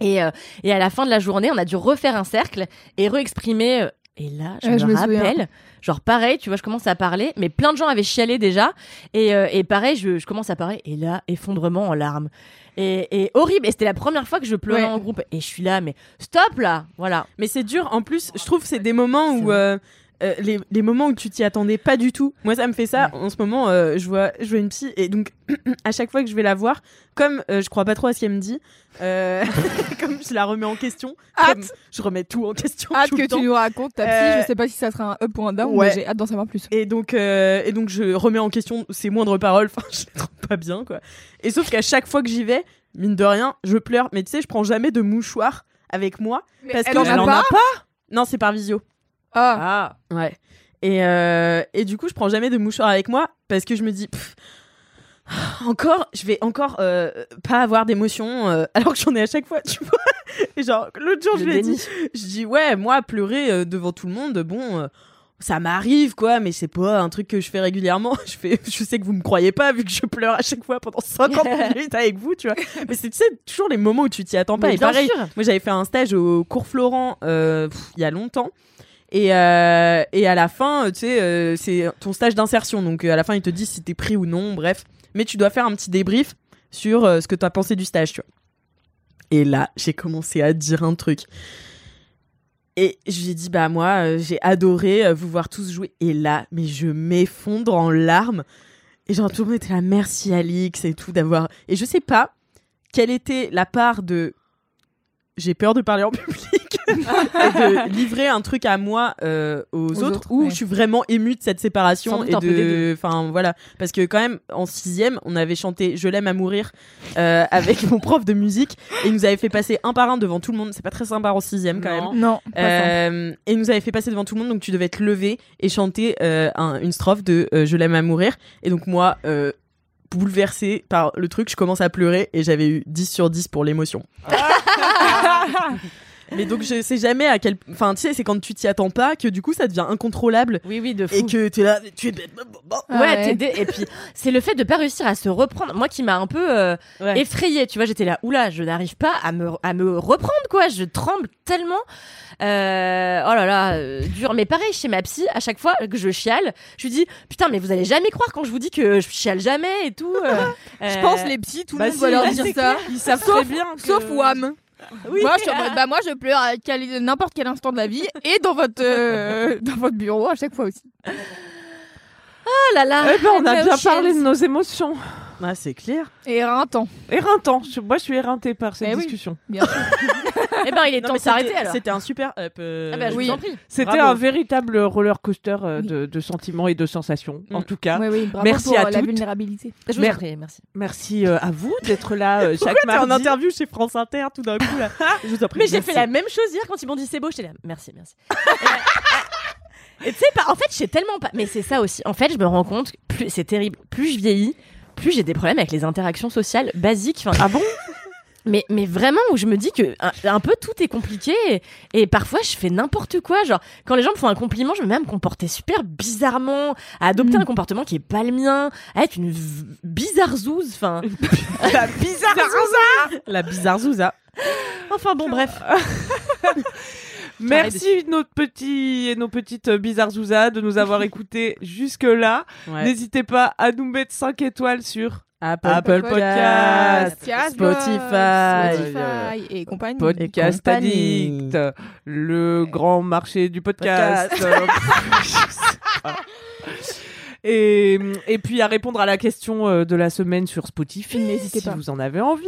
Et, euh, et à la fin de la journée, on a dû refaire un cercle et re-exprimer. euh, et là, je Ouais, me, je me souviens. rappelle, genre pareil, tu vois, je commence à parler, mais plein de gens avaient chialé déjà. Et, euh, et pareil, je, je commence à parler, et là, effondrement en larmes. Et, et horrible. Et c'était la première fois que je pleurais Ouais. en groupe. Et je suis là, mais stop là, voilà. Mais c'est dur. En plus, je trouve que c'est des moments où. euh, euh, les, les moments où tu t'y attendais pas du tout. Moi, ça me fait ça. En ce moment, euh, je vois, je vois une psy et donc <clears throat> à chaque fois que je vais la voir, comme euh, je crois pas trop à ce qu'elle me dit, euh, <laughs> comme je la remets en question, comme Hâte, je remets tout en question. hâte que tu nous racontes ta psy. Je sais pas si ça sera un up ou un down, ouais. mais j'ai hâte d'en savoir plus. Et donc, et donc, je remets en question ses moindres paroles. <laughs> Enfin, je les trouve pas bien, quoi. Et sauf qu'à chaque fois que j'y vais, mine de rien, je pleure. Mais tu sais, je prends jamais de mouchoir avec moi parce elle que en je a pas. Non, c'est par visio. Ah, Ah, Ouais. Et, euh, et du coup, je prends jamais de mouchoir avec moi parce que je me dis, pff, encore, je vais encore euh, pas avoir d'émotion euh, alors que j'en ai à chaque fois, <laughs> tu vois. Et genre, l'autre jour, Le je lui ai dit, je dis, ouais, moi, pleurer devant tout le monde, bon. ça m'arrive quoi mais c'est pas un truc que je fais régulièrement <laughs> je fais je sais que vous me croyez pas vu que je pleure à chaque fois pendant 50 <laughs> minutes avec vous tu vois mais c'est tu sais toujours les moments où tu t'y attends pas Mais et pareil sûr. moi, j'avais fait un stage au cours Florent euh, il y a longtemps. Et, euh, et à la fin, euh, tu sais, euh, c'est ton stage d'insertion. Donc, à la fin, ils te disent si t'es pris ou non, bref. Mais tu dois faire un petit débrief sur ce que t'as pensé du stage, tu vois. Et là, j'ai commencé à dire un truc. Et je lui ai dit, bah, moi, j'ai adoré vous voir tous jouer. Et là, mais je m'effondre en larmes. Et genre, tout le monde était là, merci Alix et tout d'avoir. Et je sais pas quelle était la part de j'ai peur de parler en public <laughs> et de <laughs> livrer un truc à moi euh, aux, Aux autres, ouais. je suis vraiment émue de cette séparation et de enfin voilà parce que quand même en sixième on avait chanté je l'aime à mourir euh, avec mon prof de musique et il nous avait fait passer un par un devant tout le monde c'est pas très sympa en sixième quand Non. même Non. euh, et il nous avait fait passer devant tout le monde, donc tu devais te lever et chanter euh, un- une strophe de euh, Je l'aime à mourir. Et donc moi, euh, bouleversée par le truc, je commence à pleurer et j'avais eu 10 sur 10 pour l'émotion. <laughs> Mais donc je sais jamais à quel... Enfin tu sais, c'est quand tu t'y attends pas que du coup ça devient incontrôlable Oui, oui, de fou. et que t'es là, tu es... Ah ouais. Et puis, c'est le fait de pas réussir à se reprendre. Moi qui m'a un peu euh, Ouais. effrayée, tu vois, j'étais là, oula, je n'arrive pas à me, à me reprendre, quoi. Je tremble tellement. Euh, oh là là, euh, dur. Mais pareil, chez ma psy, à chaque fois que je chiale, je lui dis, putain, mais vous allez jamais croire quand je vous dis que je chiale jamais et tout. euh, <laughs> Je euh, pense les psys, tout le bah monde si, va leur là, dire ça. Ils savent Sauf- très bien. que- Sauf Wham. Oui. Moi, je suis en mode, bah moi, je pleure à quel- n'importe quel instant de la vie et dans votre euh, dans votre bureau à chaque fois aussi. Oh là là. Eh ben, on a bien parlé de nos émotions. Ah c'est clair. Et éreintant, Éreintant. Je- Moi, je suis éreintée par cette Eh oui. discussion. bien sûr. <laughs> Eh ben, il est Non, temps de s'arrêter c'était- alors. C'était un super... up, euh, Ah bah, je oui. vous en prie. C'était Bravo. un véritable roller coaster euh, Oui. de, de sentiments et de sensations, en Mm. tout cas. Oui, oui, bravo Merci pour à euh, la toutes. vulnérabilité. Je vous en prie, merci. Merci euh, à vous d'être là euh, <laughs> chaque T'es en mardi. interview chez France Inter tout d'un coup là. <laughs> Je vous en prie, Mais j'ai fait la même chose hier quand ils m'ont dit c'est beau, j'étais là. Merci, merci. <laughs> Et tu sais pas, en fait, je sais tellement pas. Mais c'est ça aussi. En fait, je me rends compte, plus c'est terrible, plus je vieillis, plus j'ai des problèmes avec les interactions sociales basiques. Enfin, Ah bon? Mais, mais vraiment, où je me dis que un, un peu tout est compliqué et, et parfois je fais n'importe quoi. Genre, quand les gens me font un compliment, je me mets à me comporter super bizarrement, à adopter Mm. un comportement qui est pas le mien, à être une bizarre zouze. Enfin, <laughs> La bizarre Zouza La bizarre Zouza. enfin bon, bref. <laughs> Merci nos petits et nos petites euh, bizarres Zouza de nous avoir <laughs> écoutés jusque-là. Ouais. N'hésitez pas à nous mettre 5 étoiles sur Apple, Apple Podcast, Spotify, Spotify et compagnie. Podcast Et compagnie. Addict, le grand marché du podcast. <laughs> <laughs> Et, et puis à répondre à la question euh, de la semaine sur Spotify, N'hésitez si pas. vous en avez envie,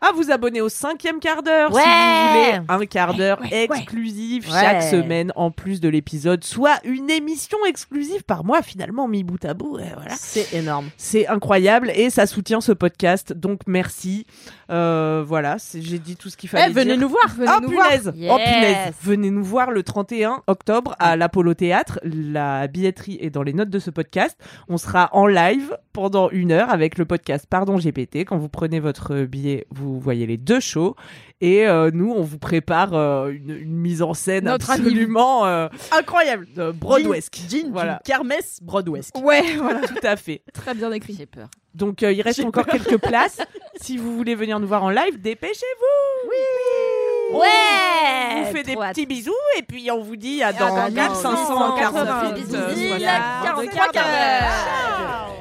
à vous abonner au cinquième quart d'heure si vous voulez un quart d'heure ouais, ouais. exclusif Ouais. chaque semaine en plus de l'épisode, soit une émission exclusive par mois finalement mis bout à bout. et voilà. C'est énorme. C'est incroyable et ça soutient ce podcast, donc merci. Euh, voilà, c'est- j'ai dit tout ce qu'il fallait Eh, venez dire. nous voir. Venez Oh nous voir. punaise, Yes. oh punaise, venez nous voir le 31 octobre à l'Apollo Théâtre. La billetterie est dans les notes de ce podcast. On sera en live pendant une heure avec le podcast Pardon GPT. Quand vous prenez votre billet, vous voyez les deux shows. Et euh, nous, on vous prépare euh, une, une mise en scène Notre absolument euh, Incroyable. euh, broadwesque. Jean, Voilà. kermesse broadwesque. Ouais, voilà, Tout à fait. <laughs> très bien décrit. J'ai peur. Donc euh, il reste encore quelques <laughs> places. Si vous voulez venir nous voir en live, dépêchez-vous. Oui. Ouais. On vous fait des petits bisous et puis on vous dit à dans dans 4 588, 548 bisous, euh, bisous, soixante- 43 quarts d'heure.